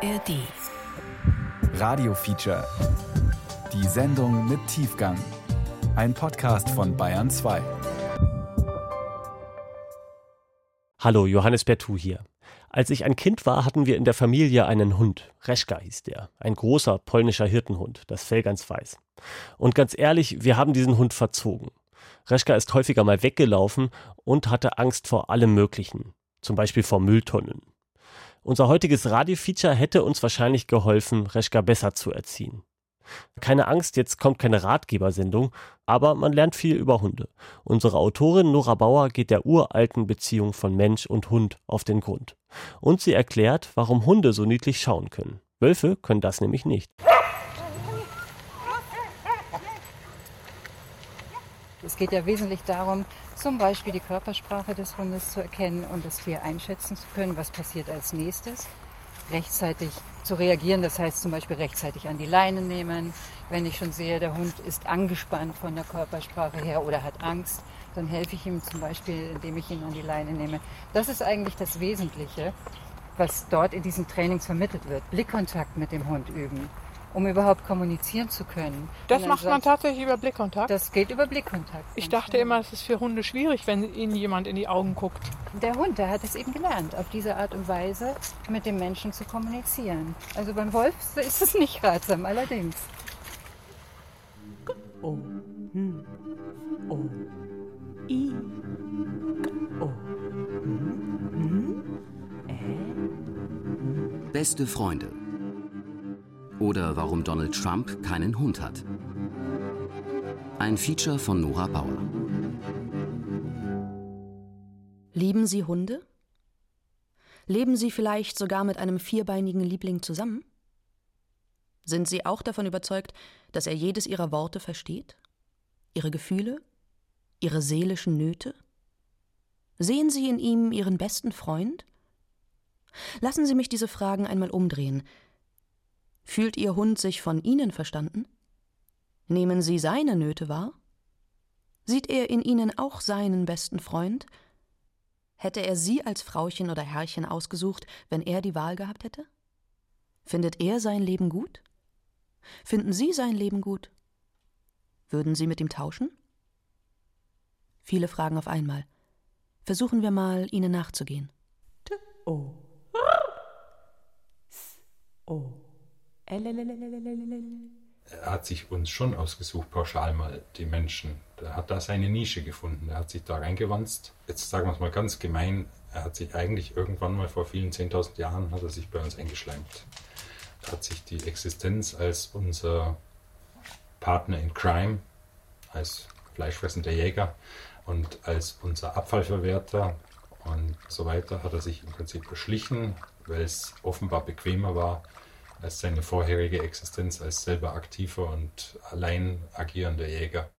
ARD. Radio Feature. Die Sendung mit Tiefgang. Ein Podcast von Bayern 2. Hallo, Johannes Bertou hier. Als ich ein Kind war, hatten wir in der Familie einen Hund. Reschka hieß der. Ein großer polnischer Hirtenhund, das Fell ganz weiß. Und ganz ehrlich, wir haben diesen Hund verzogen. Reschka ist häufiger mal weggelaufen und hatte Angst vor allem Möglichen. Zum Beispiel vor Mülltonnen. Unser heutiges Radiofeature hätte uns wahrscheinlich geholfen, Reschka besser zu erziehen. Keine Angst, jetzt kommt keine Ratgebersendung, aber man lernt viel über Hunde. Unsere Autorin Nora Bauer geht der uralten Beziehung von Mensch und Hund auf den Grund. Und sie erklärt, warum Hunde so niedlich schauen können. Wölfe können das nämlich nicht. Es geht ja wesentlich darum, zum Beispiel die Körpersprache des Hundes zu erkennen und das Tier einschätzen zu können, was passiert als nächstes. Rechtzeitig zu reagieren, das heißt zum Beispiel rechtzeitig an die Leine nehmen. Wenn ich schon sehe, der Hund ist angespannt von der Körpersprache her oder hat Angst, dann helfe ich ihm zum Beispiel, indem ich ihn an die Leine nehme. Das ist eigentlich das Wesentliche, was dort in diesen Trainings vermittelt wird. Blickkontakt mit dem Hund üben um überhaupt kommunizieren zu können. Das macht man tatsächlich über Blickkontakt? Das geht über Blickkontakt. Ich dachte genau. immer, es ist für Hunde schwierig, wenn ihnen jemand in die Augen guckt. Der Hund, der hat es eben gelernt, auf diese Art und Weise mit dem Menschen zu kommunizieren. Also beim Wolf ist es nicht ratsam, allerdings. Oh. Hm. Oh. I. Oh. Hm. Hm. Äh. Beste Freunde oder warum Donald Trump keinen Hund hat. Ein Feature von Nora Bauer. Lieben Sie Hunde? Leben Sie vielleicht sogar mit einem vierbeinigen Liebling zusammen? Sind Sie auch davon überzeugt, dass er jedes Ihrer Worte versteht? Ihre Gefühle? Ihre seelischen Nöte? Sehen Sie in ihm Ihren besten Freund? Lassen Sie mich diese Fragen einmal umdrehen, Fühlt Ihr Hund sich von Ihnen verstanden? Nehmen Sie seine Nöte wahr? Sieht er in Ihnen auch seinen besten Freund? Hätte er Sie als Frauchen oder Herrchen ausgesucht, wenn er die Wahl gehabt hätte? Findet er sein Leben gut? Finden Sie sein Leben gut? Würden Sie mit ihm tauschen? Viele Fragen auf einmal. Versuchen wir mal, ihnen nachzugehen. Oh. Oh. Er hat sich uns schon ausgesucht, pauschal mal, die Menschen. Er hat da seine Nische gefunden. Er hat sich da reingewanzt. Jetzt sagen wir es mal ganz gemein, er hat sich eigentlich irgendwann mal vor vielen 10.000 Jahren hat er sich bei uns eingeschleimt. Er hat sich die Existenz als unser Partner in Crime, als fleischfressender Jäger und als unser Abfallverwerter und so weiter, hat er sich im Prinzip beschlichen, weil es offenbar bequemer war, als seine vorherige Existenz als selber aktiver und allein agierender Jäger.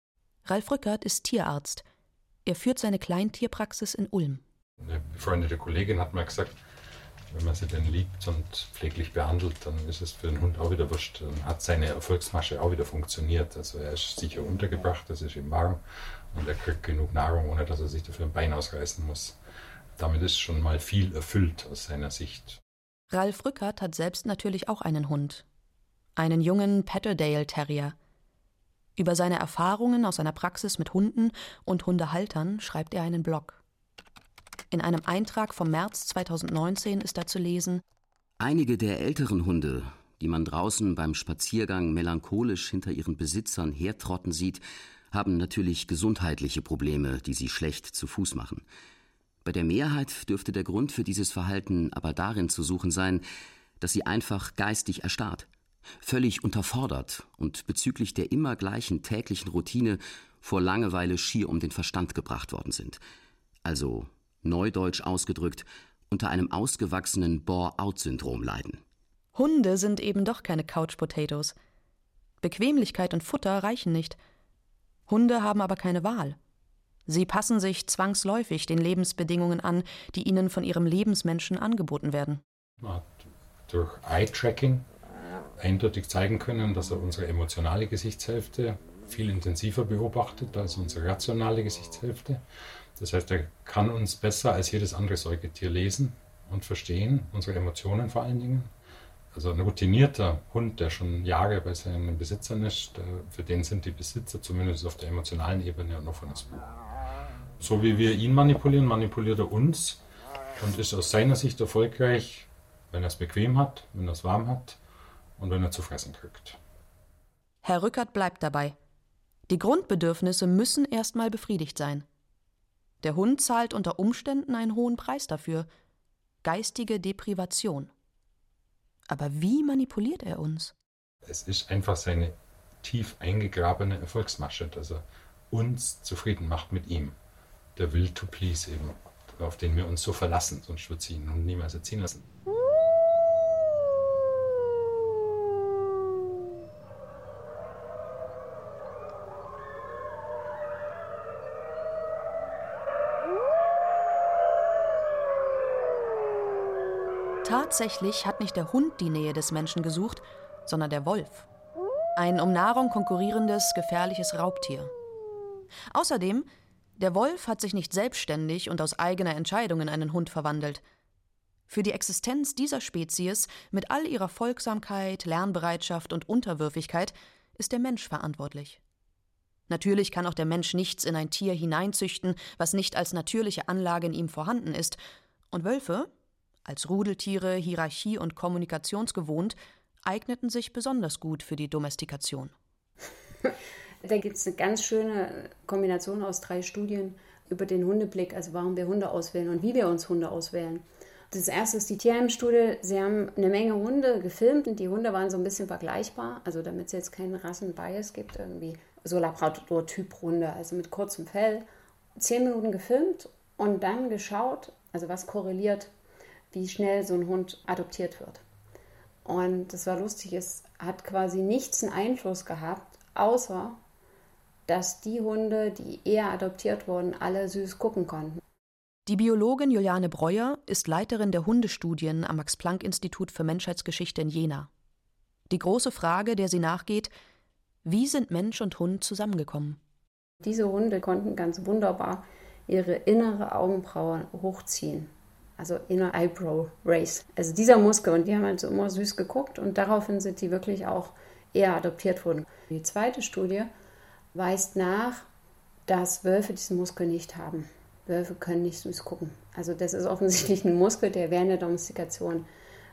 Ralf Rückert ist Tierarzt. Er führt seine Kleintierpraxis in Ulm. Eine befreundete Kollegin hat mal gesagt, wenn man sie denn liebt und pfleglich behandelt, dann ist es für den Hund auch wieder wurscht. Dann hat seine Erfolgsmasche auch wieder funktioniert. Also er ist sicher untergebracht, es ist ihm warm und er kriegt genug Nahrung, ohne dass er sich dafür ein Bein ausreißen muss. Damit ist schon mal viel erfüllt aus seiner Sicht. Ralf Rückert hat selbst natürlich auch einen Hund. Einen jungen Patterdale Terrier. Über seine Erfahrungen aus seiner Praxis mit Hunden und Hundehaltern schreibt er einen Blog. In einem Eintrag vom März 2019 ist da zu lesen: Einige der älteren Hunde, die man draußen beim Spaziergang melancholisch hinter ihren Besitzern hertrotten sieht, haben natürlich gesundheitliche Probleme, die sie schlecht zu Fuß machen. Bei der Mehrheit dürfte der Grund für dieses Verhalten aber darin zu suchen sein, dass sie einfach geistig erstarrt, völlig unterfordert und bezüglich der immer gleichen täglichen Routine vor Langeweile schier um den Verstand gebracht worden sind. Also, neudeutsch ausgedrückt, unter einem ausgewachsenen Bore-out-Syndrom leiden. Hunde sind eben doch keine Couch-Potatoes. Bequemlichkeit und Futter reichen nicht. Hunde haben aber keine Wahl. Sie passen sich zwangsläufig den Lebensbedingungen an, die ihnen von ihrem Lebensmenschen angeboten werden. Man hat durch Eye-Tracking eindeutig zeigen können, dass er unsere emotionale Gesichtshälfte viel intensiver beobachtet als unsere rationale Gesichtshälfte. Das heißt, er kann uns besser als jedes andere Säugetier lesen und verstehen, unsere Emotionen vor allen Dingen. Also ein routinierter Hund, der schon Jahre bei seinen Besitzern ist, der, für den sind die Besitzer zumindest auf der emotionalen Ebene von das Buch. So wie wir ihn manipulieren, manipuliert er uns und ist aus seiner Sicht erfolgreich, wenn er es bequem hat, wenn er es warm hat und wenn er zu fressen kriegt. Herr Rückert bleibt dabei. Die Grundbedürfnisse müssen erstmal befriedigt sein. Der Hund zahlt unter Umständen einen hohen Preis dafür. Geistige Deprivation. Aber wie manipuliert er uns? Es ist einfach seine tief eingegrabene Erfolgsmasche, dass er uns zufrieden macht mit ihm. Der Will to Please eben, auf den wir uns so verlassen, sonst wird sie ihn niemals erziehen lassen. Tatsächlich hat nicht der Hund die Nähe des Menschen gesucht, sondern der Wolf. Ein um Nahrung konkurrierendes, gefährliches Raubtier. Außerdem, der Wolf hat sich nicht selbstständig und aus eigener Entscheidung in einen Hund verwandelt. Für die Existenz dieser Spezies mit all ihrer Folgsamkeit, Lernbereitschaft und Unterwürfigkeit ist der Mensch verantwortlich. Natürlich kann auch der Mensch nichts in ein Tier hineinzüchten, was nicht als natürliche Anlage in ihm vorhanden ist, und Wölfe, als Rudeltiere Hierarchie und Kommunikationsgewohnt, eigneten sich besonders gut für die Domestikation. Da gibt es eine ganz schöne Kombination aus drei Studien über den Hundeblick, also warum wir Hunde auswählen und wie wir uns Hunde auswählen. Das erste ist die Tierheimstudie. Sie haben eine Menge Hunde gefilmt und die Hunde waren so ein bisschen vergleichbar, also damit es jetzt keinen Rassenbias gibt, irgendwie so Labrador-Typ-Hunde, also mit kurzem Fell. Zehn Minuten gefilmt und dann geschaut, also was korreliert wie schnell so ein Hund adoptiert wird. Und das war lustig, es hat quasi nichts einen Einfluss gehabt, außer dass die Hunde, die eher adoptiert wurden, alle süß gucken konnten. Die Biologin Juliane Breuer ist Leiterin der Hundestudien am Max-Planck-Institut für Menschheitsgeschichte in Jena. Die große Frage, der sie nachgeht, wie sind Mensch und Hund zusammengekommen? Diese Hunde konnten ganz wunderbar ihre innere Augenbraue hochziehen also Inner Eyebrow Race. Also dieser Muskel und die haben halt so immer süß geguckt und daraufhin sind die wirklich auch eher adoptiert worden. Die zweite Studie weist nach, dass Wölfe diesen Muskel nicht haben. Wölfe können nicht süß gucken. Also das ist offensichtlich ein Muskel, der während der Domestikation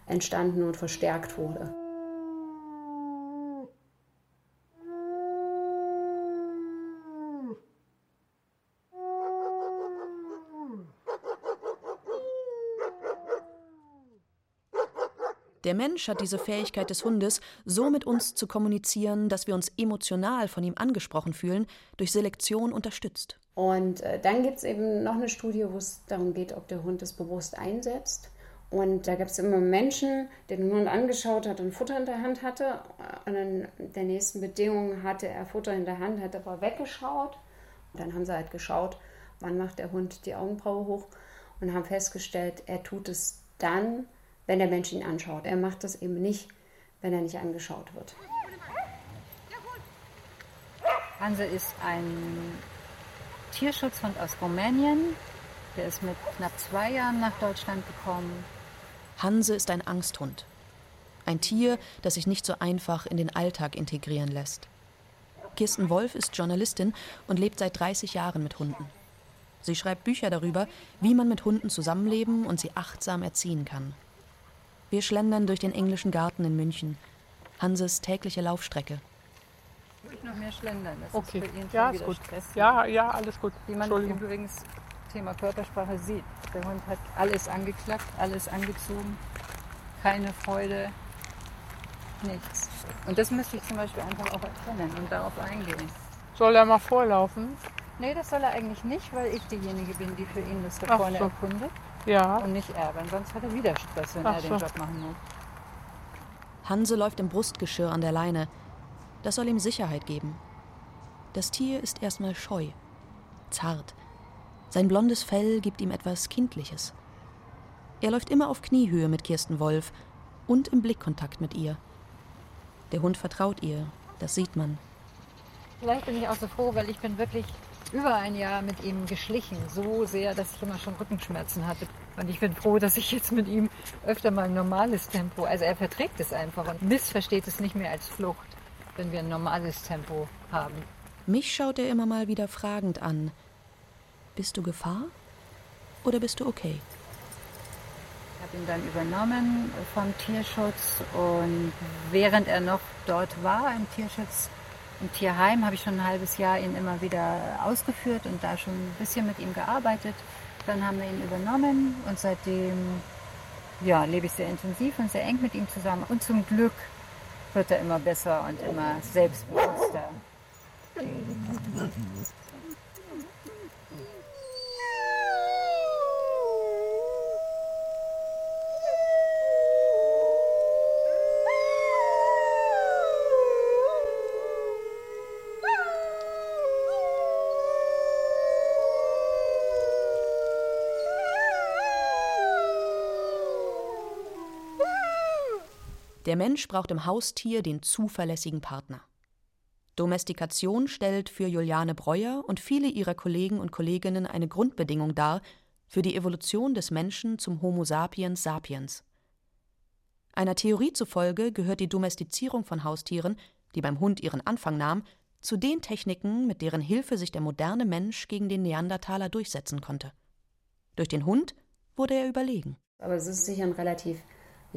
entstanden und verstärkt wurde. Der Mensch hat diese Fähigkeit des Hundes, so mit uns zu kommunizieren, dass wir uns emotional von ihm angesprochen fühlen, durch Selektion unterstützt. Und äh, dann gibt es eben noch eine Studie, wo es darum geht, ob der Hund es bewusst einsetzt. Und da gab es immer Menschen, der den Hund angeschaut hat und Futter in der Hand hatte. Und in der nächsten Bedingung hatte er Futter in der Hand, hat aber weggeschaut. Und dann haben sie halt geschaut, wann macht der Hund die Augenbraue hoch und haben festgestellt, er tut es dann, wenn der Mensch ihn anschaut. Er macht das eben nicht, wenn er nicht angeschaut wird. Hanse ist ein Tierschutzhund aus Rumänien. Der ist mit knapp zwei Jahren nach Deutschland gekommen. Hanse ist ein Angsthund. Ein Tier, das sich nicht so einfach in den Alltag integrieren lässt. Kirsten Wolf ist Journalistin und lebt seit 30 Jahren mit Hunden. Sie schreibt Bücher darüber, wie man mit Hunden zusammenleben und sie achtsam erziehen kann. Wir schlendern durch den englischen Garten in München. Hanses tägliche Laufstrecke. Ich noch mehr schlendern. Das Okay. ist für ihn Ja, schon ist wieder gut. Stress. Ja, ja, alles gut. Wie man übrigens Thema Körpersprache sieht. Der Hund hat alles angeklappt, alles angezogen, keine Freude, nichts. Und das müsste ich zum Beispiel einfach auch erkennen und darauf eingehen. Soll er mal vorlaufen? Nee, das soll er eigentlich nicht, weil ich diejenige bin, die für ihn das da vorne so. erkundet Ja. und nicht er, weil sonst hat er wieder Stress, wenn Ach er den so. Job machen muss. Hanse läuft im Brustgeschirr an der Leine. Das soll ihm Sicherheit geben. Das Tier ist erstmal scheu, zart. Sein blondes Fell gibt ihm etwas Kindliches. Er läuft immer auf Kniehöhe mit Kirsten Wolf und im Blickkontakt mit ihr. Der Hund vertraut ihr, das sieht man. Vielleicht bin ich auch so froh, weil ich bin wirklich über ein Jahr mit ihm geschlichen. So sehr, dass ich immer schon Rückenschmerzen hatte. Und ich bin froh, dass ich jetzt mit ihm öfter mal ein normales Tempo, also er verträgt es einfach und missversteht es nicht mehr als Flucht, wenn wir ein normales Tempo haben. Mich schaut er immer mal wieder fragend an. Bist du Gefahr oder bist du okay? Ich habe ihn dann übernommen vom Tierschutz und während er noch dort war im Tierschutz, im Tierheim, habe ich schon ein halbes Jahr ihn immer wieder ausgeführt und da schon ein bisschen mit ihm gearbeitet. Dann haben wir ihn übernommen und seitdem ja, lebe ich sehr intensiv und sehr eng mit ihm zusammen. Und zum Glück wird er immer besser und immer selbstbewusster. Der Mensch braucht im Haustier den zuverlässigen Partner. Domestikation stellt für Juliane Breuer und viele ihrer Kollegen und Kolleginnen eine Grundbedingung dar für die Evolution des Menschen zum Homo sapiens sapiens. Einer Theorie zufolge gehört die Domestizierung von Haustieren, die beim Hund ihren Anfang nahm, zu den Techniken, mit deren Hilfe sich der moderne Mensch gegen den Neandertaler durchsetzen konnte. Durch den Hund wurde er überlegen. Aber es ist sicher ein relativ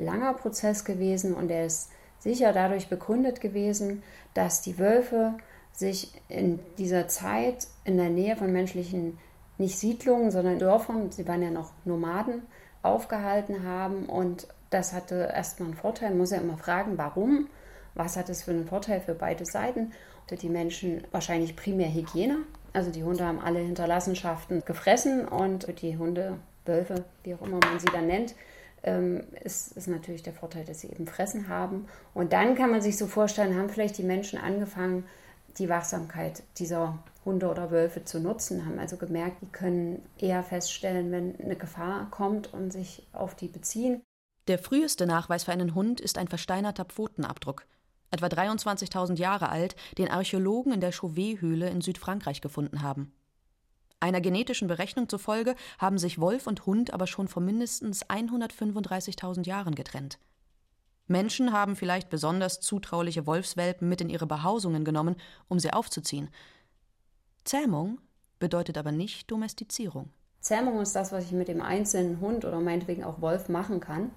langer Prozess gewesen und er ist sicher dadurch begründet gewesen, dass die Wölfe sich in dieser Zeit in der Nähe von menschlichen, nicht Siedlungen, sondern Dörfern, sie waren ja noch Nomaden, aufgehalten haben. Und das hatte erstmal einen Vorteil, man muss ja immer fragen, warum, was hat es für einen Vorteil für beide Seiten. Die Menschen wahrscheinlich primär Hygiene, also die Hunde haben alle Hinterlassenschaften gefressen und die Hunde, Wölfe, wie auch immer man sie dann nennt, ähm, ist, ist natürlich der Vorteil, dass sie eben Fressen haben. Und dann kann man sich so vorstellen, haben vielleicht die Menschen angefangen, die Wachsamkeit dieser Hunde oder Wölfe zu nutzen, haben also gemerkt, die können eher feststellen, wenn eine Gefahr kommt und sich auf die beziehen. Der früheste Nachweis für einen Hund ist ein versteinerter Pfotenabdruck, etwa 23.000 Jahre alt, den Archäologen in der Chauvet-Höhle in Südfrankreich gefunden haben. Einer genetischen Berechnung zufolge haben sich Wolf und Hund aber schon vor mindestens 135.000 Jahren getrennt. Menschen haben vielleicht besonders zutrauliche Wolfswelpen mit in ihre Behausungen genommen, um sie aufzuziehen. Zähmung bedeutet aber nicht Domestizierung. Zähmung ist das, was ich mit dem einzelnen Hund oder meinetwegen auch Wolf machen kann.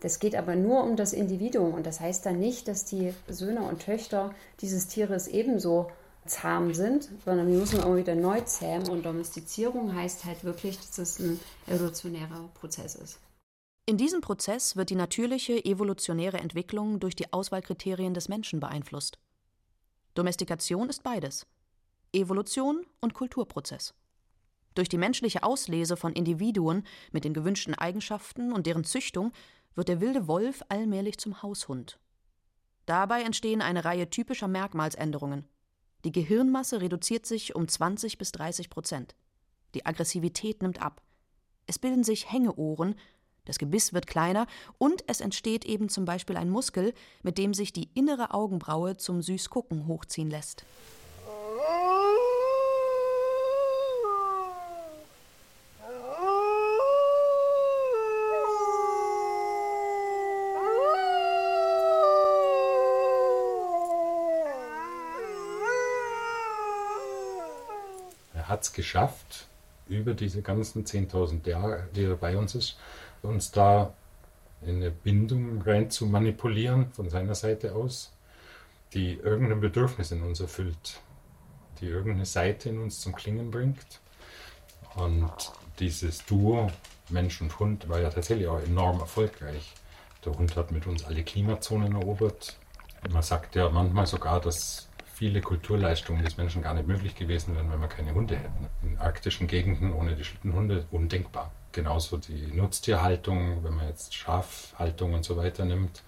Das geht aber nur um das Individuum und das heißt dann nicht, dass die Söhne und Töchter dieses Tieres ebenso zahm sind, sondern die müssen immer wieder neu zähmen. Und Domestizierung heißt halt wirklich, dass es ein evolutionärer Prozess ist. In diesem Prozess wird die natürliche evolutionäre Entwicklung durch die Auswahlkriterien des Menschen beeinflusst. Domestikation ist beides. Evolution und Kulturprozess. Durch die menschliche Auslese von Individuen mit den gewünschten Eigenschaften und deren Züchtung wird der wilde Wolf allmählich zum Haushund. Dabei entstehen eine Reihe typischer Merkmalsänderungen. Die Gehirnmasse reduziert sich um 20 bis 30 Prozent. Die Aggressivität nimmt ab. Es bilden sich Hängeohren, das Gebiss wird kleiner und es entsteht eben zum Beispiel ein Muskel, mit dem sich die innere Augenbraue zum Süßgucken hochziehen lässt. hat es geschafft, über diese ganzen 10.000 Jahre, die er bei uns ist, uns da in eine Bindung rein zu manipulieren von seiner Seite aus, die irgendein Bedürfnis in uns erfüllt, die irgendeine Seite in uns zum Klingen bringt. Und dieses Duo Mensch und Hund war ja tatsächlich auch enorm erfolgreich. Der Hund hat mit uns alle Klimazonen erobert. Man sagt ja manchmal sogar, dass viele Kulturleistungen des Menschen gar nicht möglich gewesen wären, wenn wir keine Hunde hätten. In arktischen Gegenden ohne die Schlittenhunde undenkbar. Genauso die Nutztierhaltung, wenn man jetzt Schafhaltung und so weiter nimmt,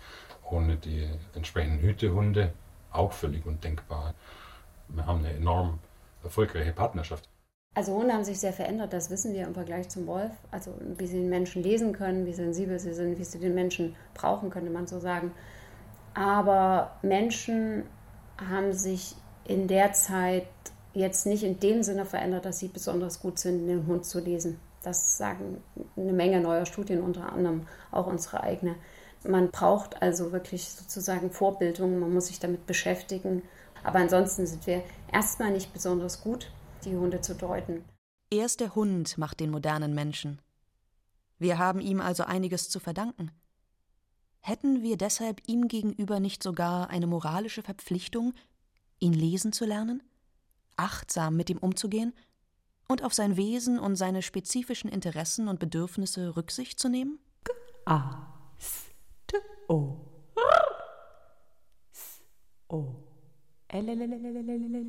ohne die entsprechenden Hütehunde auch völlig undenkbar. Wir haben eine enorm erfolgreiche Partnerschaft. Also Hunde haben sich sehr verändert, das wissen wir im Vergleich zum Wolf. Also wie sie den Menschen lesen können, wie sensibel sie sind, wie sie den Menschen brauchen, könnte man so sagen. Aber Menschen haben sich in der Zeit jetzt nicht in dem Sinne verändert, dass sie besonders gut sind, den Hund zu lesen. Das sagen eine Menge neuer Studien, unter anderem auch unsere eigene. Man braucht also wirklich sozusagen Vorbildung, man muss sich damit beschäftigen. Aber ansonsten sind wir erstmal nicht besonders gut, die Hunde zu deuten. Erst der Hund macht den modernen Menschen. Wir haben ihm also einiges zu verdanken. Hätten wir deshalb ihm gegenüber nicht sogar eine moralische Verpflichtung, ihn lesen zu lernen, achtsam mit ihm umzugehen und auf sein Wesen und seine spezifischen Interessen und Bedürfnisse Rücksicht zu nehmen? A. S. T. O. S. O. L. L. L. L. L. L. L.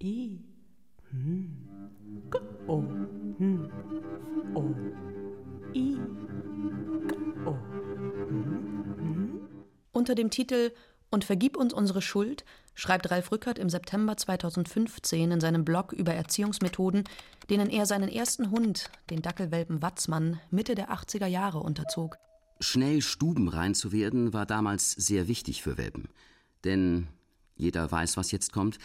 I. G. O. O. I. Unter dem Titel Und vergib uns unsere Schuld schreibt Ralf Rückert im September 2015 in seinem Blog über Erziehungsmethoden, denen er seinen ersten Hund, den Dackelwelpen Watzmann, Mitte der 80er Jahre unterzog. Schnell stubenrein zu werden, war damals sehr wichtig für Welpen. Denn jeder weiß, was jetzt kommt.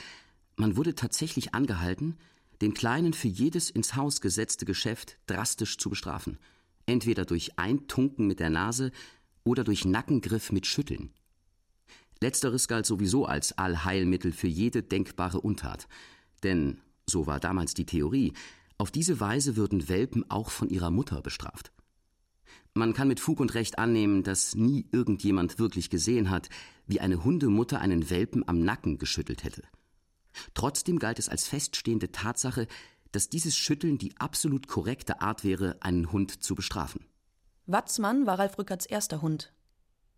Man wurde tatsächlich angehalten, den Kleinen für jedes ins Haus gesetzte Geschäft drastisch zu bestrafen. Entweder durch Eintunken mit der Nase oder durch Nackengriff mit Schütteln. Letzteres galt sowieso als Allheilmittel für jede denkbare Untat. Denn, so war damals die Theorie, auf diese Weise würden Welpen auch von ihrer Mutter bestraft. Man kann mit Fug und Recht annehmen, dass nie irgendjemand wirklich gesehen hat, wie eine Hundemutter einen Welpen am Nacken geschüttelt hätte. Trotzdem galt es als feststehende Tatsache, dass dieses Schütteln die absolut korrekte Art wäre, einen Hund zu bestrafen. Watzmann war Ralf Rückerts erster Hund.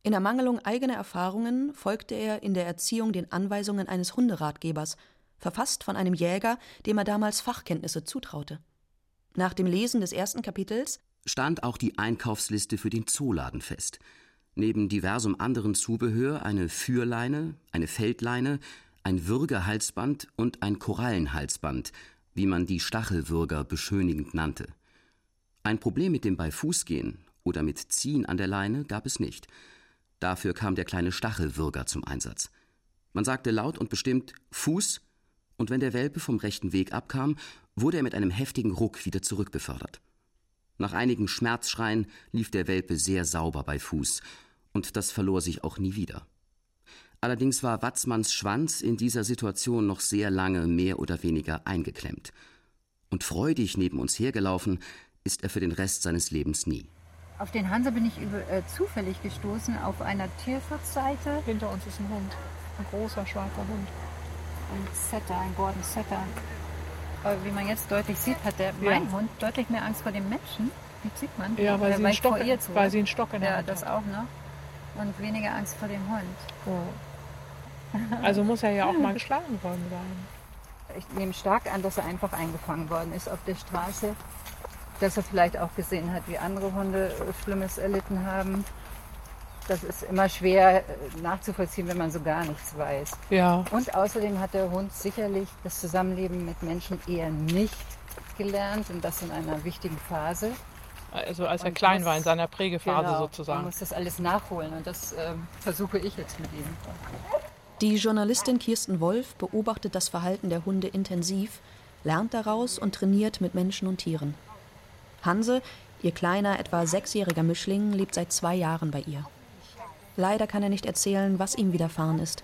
In Ermangelung eigener Erfahrungen folgte er in der Erziehung den Anweisungen eines Hunderatgebers, verfasst von einem Jäger, dem er damals Fachkenntnisse zutraute. Nach dem Lesen des ersten Kapitels stand auch die Einkaufsliste für den Zooladen fest. Neben diversem anderen Zubehör eine Führleine, eine Feldleine, ein Würgehalsband und ein Korallenhalsband, wie man die Stachelwürger beschönigend nannte. Ein Problem mit dem Beifußgehen oder mit Ziehen an der Leine gab es nicht. Dafür kam der kleine Stachelwürger zum Einsatz. Man sagte laut und bestimmt Fuß, und wenn der Welpe vom rechten Weg abkam, wurde er mit einem heftigen Ruck wieder zurückbefördert. Nach einigen Schmerzschreien lief der Welpe sehr sauber bei Fuß, und das verlor sich auch nie wieder. Allerdings war Watzmanns Schwanz in dieser Situation noch sehr lange mehr oder weniger eingeklemmt. Und freudig neben uns hergelaufen ist er für den Rest seines Lebens nie. Auf den Hanse bin ich über, äh, zufällig gestoßen auf einer Tierschutzseite. Hinter uns ist ein Hund. Ein großer schwarzer Hund. Ein Setter, ein Gordon Setter. Aber wie man jetzt deutlich sieht, hat der, ja. mein Hund deutlich mehr Angst vor dem Menschen. Wie sieht man? Ja, weil, sie einen, Stock, weil sie einen Stock in der Ja, Hand das hat. auch noch. Und weniger Angst vor dem Hund. Ja. Also muss er ja auch mal geschlagen worden sein. Ich nehme stark an, dass er einfach eingefangen worden ist auf der Straße dass er vielleicht auch gesehen hat, wie andere Hunde Schlimmes erlitten haben. Das ist immer schwer äh, nachzuvollziehen, wenn man so gar nichts weiß. Ja. Und außerdem hat der Hund sicherlich das Zusammenleben mit Menschen eher nicht gelernt und das in einer wichtigen Phase. Also als er und klein muss, war, in seiner Prägephase genau, sozusagen. Man muss das alles nachholen und das äh, versuche ich jetzt mit ihm. Die Journalistin Kirsten Wolf beobachtet das Verhalten der Hunde intensiv, lernt daraus und trainiert mit Menschen und Tieren. Hanse, ihr kleiner, etwa sechsjähriger Mischling, lebt seit zwei Jahren bei ihr. Leider kann er nicht erzählen, was ihm widerfahren ist.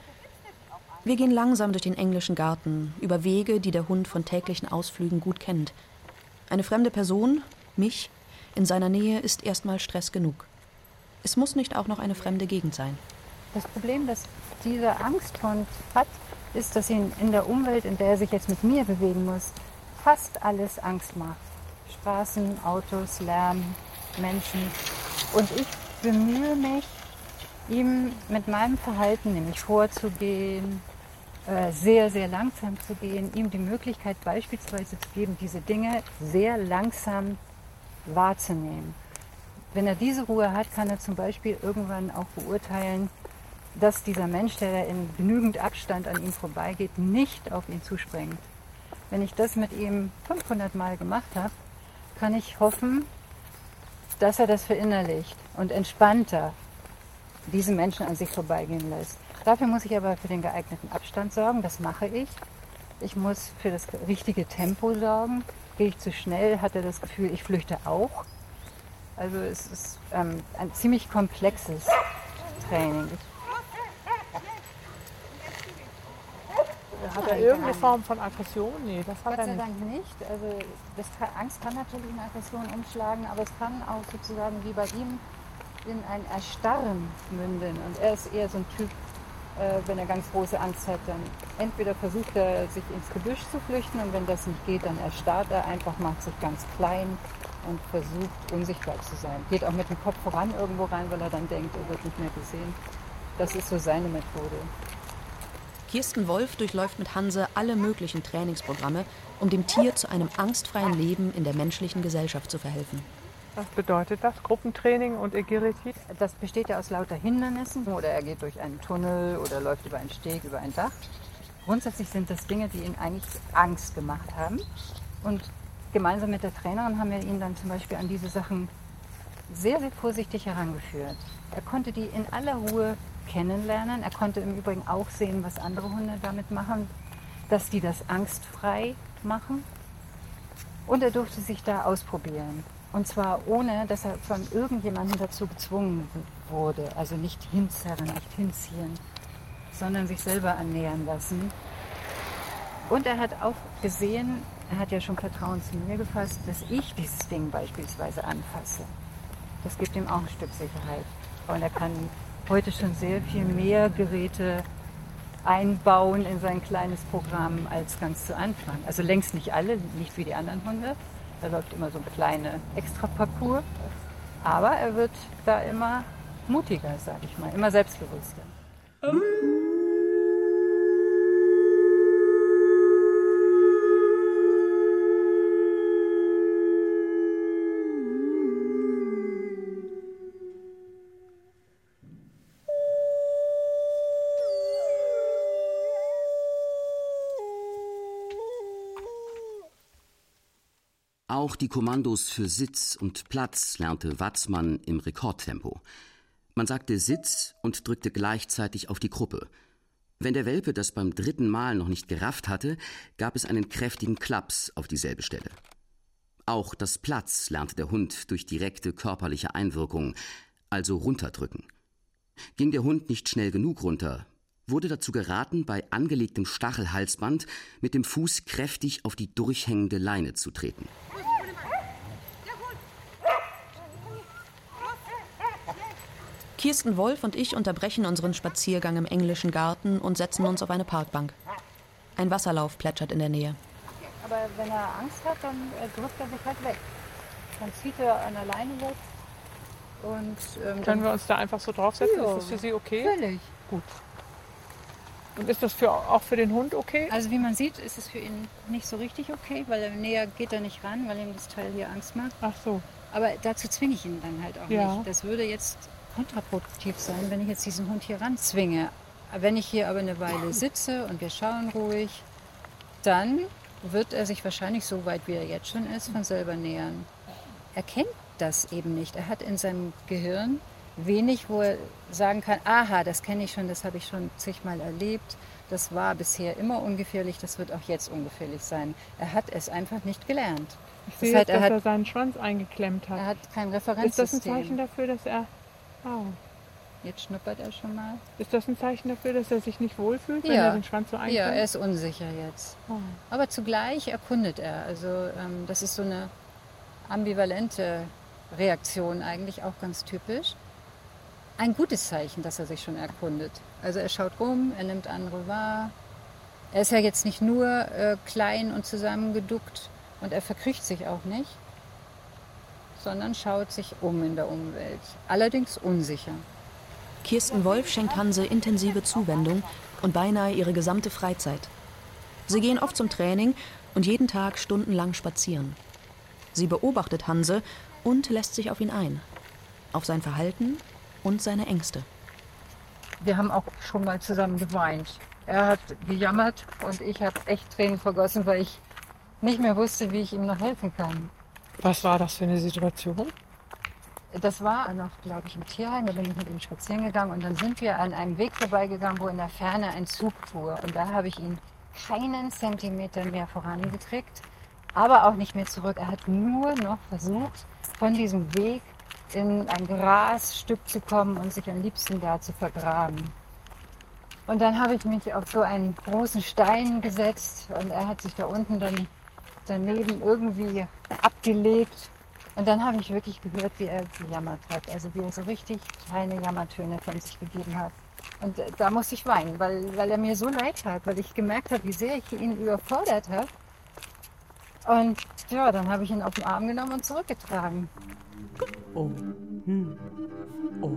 Wir gehen langsam durch den englischen Garten, über Wege, die der Hund von täglichen Ausflügen gut kennt. Eine fremde Person, mich, in seiner Nähe ist erstmal Stress genug. Es muss nicht auch noch eine fremde Gegend sein. Das Problem, das dieser Angsthund hat, ist, dass ihn in der Umwelt, in der er sich jetzt mit mir bewegen muss, fast alles Angst macht. Straßen, Autos, Lärm, Menschen. Und ich bemühe mich, ihm mit meinem Verhalten, nämlich vorzugehen, äh, sehr, sehr langsam zu gehen, ihm die Möglichkeit beispielsweise zu geben, diese Dinge sehr langsam wahrzunehmen. Wenn er diese Ruhe hat, kann er zum Beispiel irgendwann auch beurteilen, dass dieser Mensch, der in genügend Abstand an ihm vorbeigeht, nicht auf ihn zuspringt. Wenn ich das mit ihm 500 Mal gemacht habe, kann ich hoffen, dass er das verinnerlicht und entspannter diese Menschen an sich vorbeigehen lässt. Dafür muss ich aber für den geeigneten Abstand sorgen, das mache ich. Ich muss für das richtige Tempo sorgen. Gehe ich zu schnell, hat er das Gefühl, ich flüchte auch. Also es ist ähm, ein ziemlich komplexes Training. Hat er irgendeine Form von Aggression? Nee, das hat Gott er sei nicht. Dank nicht. Also kann, Angst kann natürlich in Aggression umschlagen, aber es kann auch sozusagen wie bei ihm in ein Erstarren münden. Und er ist eher so ein Typ, äh, wenn er ganz große Angst hat, dann entweder versucht er, sich ins Gebüsch zu flüchten und wenn das nicht geht, dann erstarrt er einfach, macht sich ganz klein und versucht unsichtbar zu sein. Geht auch mit dem Kopf voran irgendwo rein, weil er dann denkt, er wird nicht mehr gesehen. Das ist so seine Methode. Kirsten Wolf durchläuft mit Hanse alle möglichen Trainingsprogramme, um dem Tier zu einem angstfreien Leben in der menschlichen Gesellschaft zu verhelfen. Was bedeutet das? Gruppentraining und Agility? Das besteht ja aus lauter Hindernissen oder er geht durch einen Tunnel oder läuft über einen Steg, über ein Dach. Grundsätzlich sind das Dinge, die ihn eigentlich Angst gemacht haben. Und gemeinsam mit der Trainerin haben wir ihn dann zum Beispiel an diese Sachen sehr, sehr vorsichtig herangeführt. Er konnte die in aller Ruhe kennenlernen. Er konnte im Übrigen auch sehen, was andere Hunde damit machen, dass die das angstfrei machen. Und er durfte sich da ausprobieren. Und zwar ohne, dass er von irgendjemandem dazu gezwungen wurde. Also nicht hinzerren, nicht hinziehen, sondern sich selber annähern lassen. Und er hat auch gesehen, er hat ja schon Vertrauen zu mir gefasst, dass ich dieses Ding beispielsweise anfasse. Das gibt ihm auch ein Stück Sicherheit. Und er kann heute schon sehr viel mehr Geräte einbauen in sein kleines Programm als ganz zu Anfang. Also längst nicht alle, nicht wie die anderen Hunde. Da läuft immer so ein kleiner Extra-Parcours. Aber er wird da immer mutiger, sage ich mal, immer selbstbewusster. Auch die Kommandos für Sitz und Platz lernte Watzmann im Rekordtempo. Man sagte Sitz und drückte gleichzeitig auf die Gruppe. Wenn der Welpe das beim dritten Mal noch nicht gerafft hatte, gab es einen kräftigen Klaps auf dieselbe Stelle. Auch das Platz lernte der Hund durch direkte körperliche Einwirkung, also runterdrücken. Ging der Hund nicht schnell genug runter, wurde dazu geraten, bei angelegtem Stachelhalsband mit dem Fuß kräftig auf die durchhängende Leine zu treten. Kirsten Wolf und ich unterbrechen unseren Spaziergang im englischen Garten und setzen uns auf eine Parkbank. Ein Wasserlauf plätschert in der Nähe. Aber wenn er Angst hat, dann äh, drückt er sich halt weg. Dann zieht er an der Leine weg. Und, ähm, Können wir uns da einfach so draufsetzen? Ja, Ist das für Sie okay? Völlig. Gut. Und ist das für, auch für den Hund okay? Also wie man sieht, ist es für ihn nicht so richtig okay, weil er näher geht er nicht ran, weil ihm das Teil hier Angst macht. Ach so. Aber dazu zwinge ich ihn dann halt auch Ja. nicht. Das würde jetzt kontraproduktiv sein, wenn ich jetzt diesen Hund hier ranzwinge. Wenn ich hier aber eine Weile sitze und wir schauen ruhig, dann wird er sich wahrscheinlich so weit, wie er jetzt schon ist, von selber nähern. Er kennt das eben nicht. Er hat in seinem Gehirn wenig, wo er sagen kann, aha, das kenne ich schon, das habe ich schon zigmal erlebt. Das war bisher immer ungefährlich, das wird auch jetzt ungefährlich sein. Er hat es einfach nicht gelernt. Ich sehe heißt, jetzt, er dass hat- er seinen Schwanz eingeklemmt hat. Er hat kein ist das ein Referenzsystem. Zeichen dafür, dass er... Oh. Jetzt schnuppert er schon mal. Ist das ein Zeichen dafür, dass er sich nicht wohlfühlt, wenn Ja. er den Schwanz so Ja, einklemmt? er ist unsicher jetzt. Oh. Aber zugleich erkundet er. Also ähm, das ist so eine ambivalente Reaktion eigentlich auch ganz typisch. Ein gutes Zeichen, dass er sich schon erkundet. Also er schaut rum, er nimmt andere wahr. Er ist ja jetzt nicht nur äh, klein und zusammengeduckt und er verkriecht sich auch nicht, sondern schaut sich um in der Umwelt. Allerdings unsicher. Kirsten Wolf schenkt Hanse intensive Zuwendung und beinahe ihre gesamte Freizeit. Sie gehen oft zum Training und jeden Tag stundenlang spazieren. Sie beobachtet Hanse und lässt sich auf ihn ein. Auf sein Verhalten und seine Ängste. Wir haben auch schon mal zusammen geweint. Er hat gejammert und ich habe echt Tränen vergossen, weil ich nicht mehr wusste, wie ich ihm noch helfen kann. Was war das für eine Situation? Das war noch, glaube ich, im Tierheim. Da bin ich mit ihm spazieren gegangen und dann sind wir an einem Weg vorbeigegangen, wo in der Ferne ein Zug fuhr. Und da habe ich ihn keinen Zentimeter mehr vorangetrickt. aber auch nicht mehr zurück. Er hat nur noch versucht, von diesem Weg in ein Grasstück zu kommen und sich am liebsten da zu vergraben. Und dann habe ich mich auf so einen großen Stein gesetzt und er hat sich da unten dann daneben irgendwie abgelegt. Und dann habe ich wirklich gehört, wie er gejammert hat. Also wie er so richtig kleine Jammertöne von sich gegeben hat. Und äh, da musste ich weinen, weil, weil er mir so leid tat, weil ich gemerkt habe, wie sehr ich ihn überfordert habe. Und ja, dann habe ich ihn auf den Arm genommen und zurückgetragen. O, hm, O,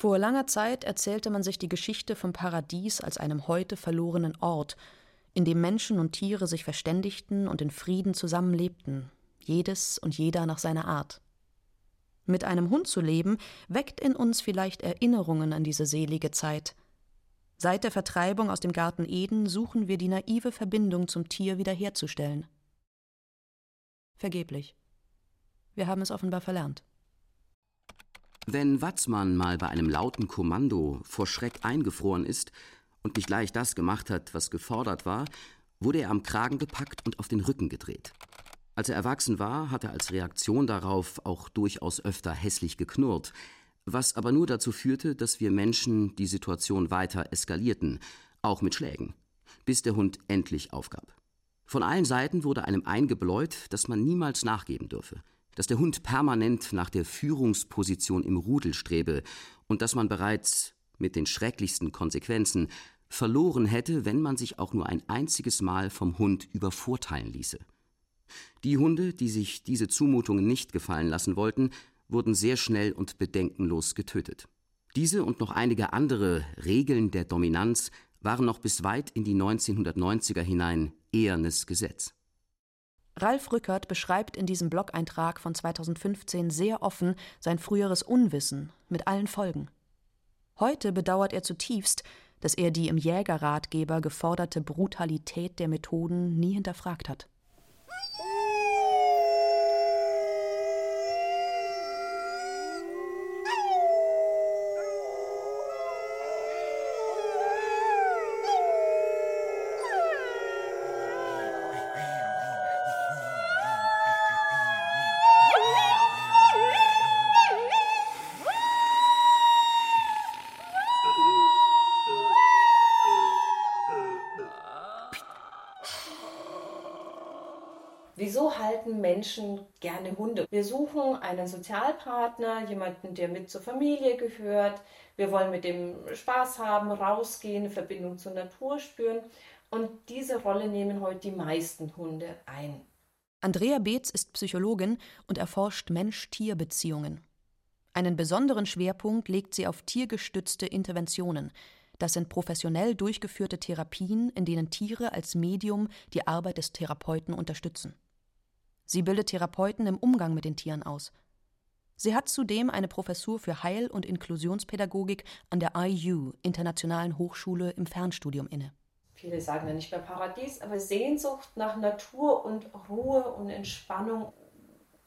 Vor langer Zeit erzählte man sich die Geschichte vom Paradies als einem heute verlorenen Ort, in dem Menschen und Tiere sich verständigten und in Frieden zusammenlebten, jedes und jeder nach seiner Art. Mit einem Hund zu leben, weckt in uns vielleicht Erinnerungen an diese selige Zeit. Seit der Vertreibung aus dem Garten Eden suchen wir die naive Verbindung zum Tier wiederherzustellen. Vergeblich. Wir haben es offenbar verlernt. Wenn Watzmann mal bei einem lauten Kommando vor Schreck eingefroren ist und nicht gleich das gemacht hat, was gefordert war, wurde er am Kragen gepackt und auf den Rücken gedreht. Als er erwachsen war, hat er als Reaktion darauf auch durchaus öfter hässlich geknurrt, was aber nur dazu führte, dass wir Menschen die Situation weiter eskalierten, auch mit Schlägen, bis der Hund endlich aufgab. Von allen Seiten wurde einem eingebläut, dass man niemals nachgeben dürfe, dass der Hund permanent nach der Führungsposition im Rudel strebe und dass man bereits mit den schrecklichsten Konsequenzen verloren hätte, wenn man sich auch nur ein einziges Mal vom Hund übervorteilen ließe. Die Hunde, die sich diese Zumutungen nicht gefallen lassen wollten, wurden sehr schnell und bedenkenlos getötet. Diese und noch einige andere Regeln der Dominanz waren noch bis weit in die 1990er hinein ehernes Gesetz. Ralf Rückert beschreibt in diesem Blog-Eintrag von 2015 sehr offen sein früheres Unwissen mit allen Folgen. Heute bedauert er zutiefst, dass er die im Jägerratgeber geforderte Brutalität der Methoden nie hinterfragt hat. Menschen gerne Hunde? Wir suchen einen Sozialpartner, jemanden, der mit zur Familie gehört. Wir wollen mit dem Spaß haben, rausgehen, Verbindung zur Natur spüren. Und diese Rolle nehmen heute die meisten Hunde ein. Andrea Beetz ist Psychologin und erforscht Mensch-Tier-Beziehungen. Einen besonderen Schwerpunkt legt sie auf tiergestützte Interventionen. Das sind professionell durchgeführte Therapien, in denen Tiere als Medium die Arbeit des Therapeuten unterstützen. Sie bildet Therapeuten im Umgang mit den Tieren aus. Sie hat zudem eine Professur für Heil- und Inklusionspädagogik an der IU, Internationalen Hochschule im Fernstudium inne. Viele sagen ja nicht mehr Paradies, aber Sehnsucht nach Natur und Ruhe und Entspannung.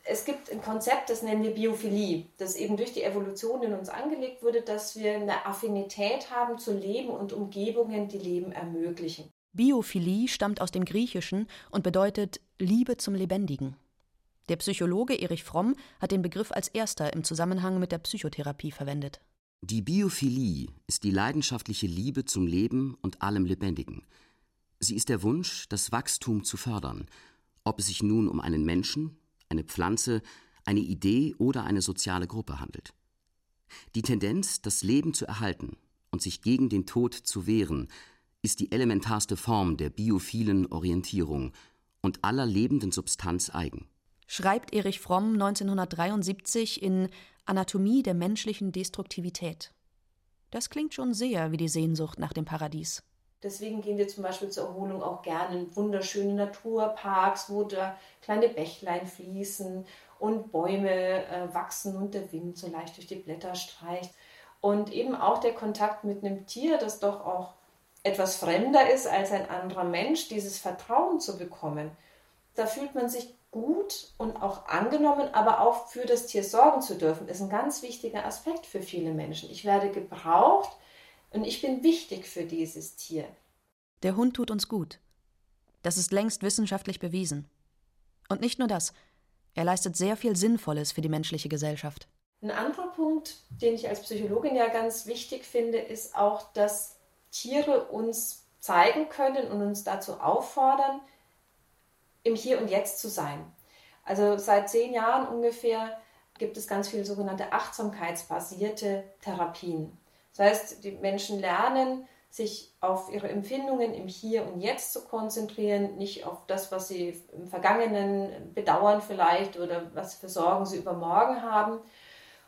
Es gibt ein Konzept, das nennen wir Biophilie, das eben durch die Evolution in uns angelegt wurde, dass wir eine Affinität haben zu Leben und Umgebungen, die Leben ermöglichen. Biophilie stammt aus dem Griechischen und bedeutet Liebe zum Lebendigen. Der Psychologe Erich Fromm hat den Begriff als erster im Zusammenhang mit der Psychotherapie verwendet. Die Biophilie ist die leidenschaftliche Liebe zum Leben und allem Lebendigen. Sie ist der Wunsch, das Wachstum zu fördern, ob es sich nun um einen Menschen, eine Pflanze, eine Idee oder eine soziale Gruppe handelt. Die Tendenz, das Leben zu erhalten und sich gegen den Tod zu wehren, ist die elementarste Form der biophilen Orientierung und aller lebenden Substanz eigen. Schreibt Erich Fromm 1973 in Anatomie der menschlichen Destruktivität. Das klingt schon sehr wie die Sehnsucht nach dem Paradies. Deswegen gehen wir zum Beispiel zur Erholung auch gerne in wunderschöne Naturparks, wo da kleine Bächlein fließen und Bäume äh, wachsen und der Wind so leicht durch die Blätter streicht. Und eben auch der Kontakt mit einem Tier, das doch auch etwas fremder ist als ein anderer Mensch, dieses Vertrauen zu bekommen, da fühlt man sich gut und auch angenommen, aber auch für das Tier sorgen zu dürfen, ist ein ganz wichtiger Aspekt für viele Menschen. Ich werde gebraucht und ich bin wichtig für dieses Tier. Der Hund tut uns gut. Das ist längst wissenschaftlich bewiesen. Und nicht nur das, er leistet sehr viel Sinnvolles für die menschliche Gesellschaft. Ein anderer Punkt, den ich als Psychologin ja ganz wichtig finde, ist auch, dass Tiere uns zeigen können und uns dazu auffordern, im Hier und Jetzt zu sein. Also seit zehn Jahren ungefähr gibt es ganz viele sogenannte achtsamkeitsbasierte Therapien. Das heißt, die Menschen lernen, sich auf ihre Empfindungen im Hier und Jetzt zu konzentrieren, nicht auf das, was sie im Vergangenen bedauern vielleicht oder was für Sorgen sie übermorgen haben.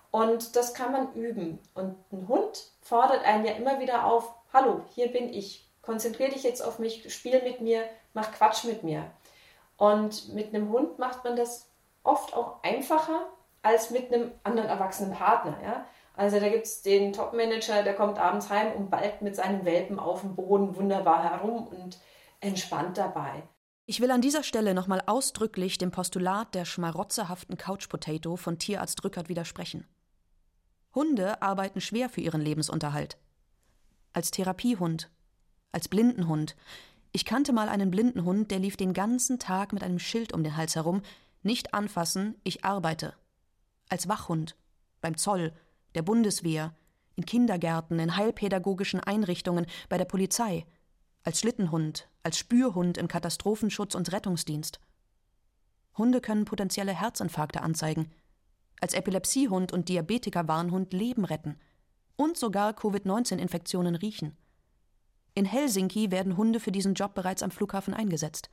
Und das kann man üben. Und ein Hund fordert einen ja immer wieder auf, hallo, hier bin ich, konzentriere dich jetzt auf mich, spiel mit mir, mach Quatsch mit mir. Und mit einem Hund macht man das oft auch einfacher als mit einem anderen erwachsenen Partner. Ja? Also da gibt es den Top-Manager, der kommt abends heim und ballt mit seinem Welpen auf dem Boden wunderbar herum und entspannt dabei. Ich will an dieser Stelle nochmal ausdrücklich dem Postulat der schmarotzehaften Couch Potato von Tierarzt Rückert widersprechen. Hunde arbeiten schwer für ihren Lebensunterhalt. Als Therapiehund, als Blindenhund, ich kannte mal einen blinden Hund, der lief den ganzen Tag mit einem Schild um den Hals herum. Nicht anfassen, ich arbeite. Als Wachhund, beim Zoll, der Bundeswehr, in Kindergärten, in heilpädagogischen Einrichtungen, bei der Polizei, als Schlittenhund, als Spürhund im Katastrophenschutz und Rettungsdienst. Hunde können potenzielle Herzinfarkte anzeigen, als Epilepsiehund und Diabetikerwarnhund Leben retten und sogar Covid-19-Infektionen riechen. In Helsinki werden Hunde für diesen Job bereits am Flughafen eingesetzt.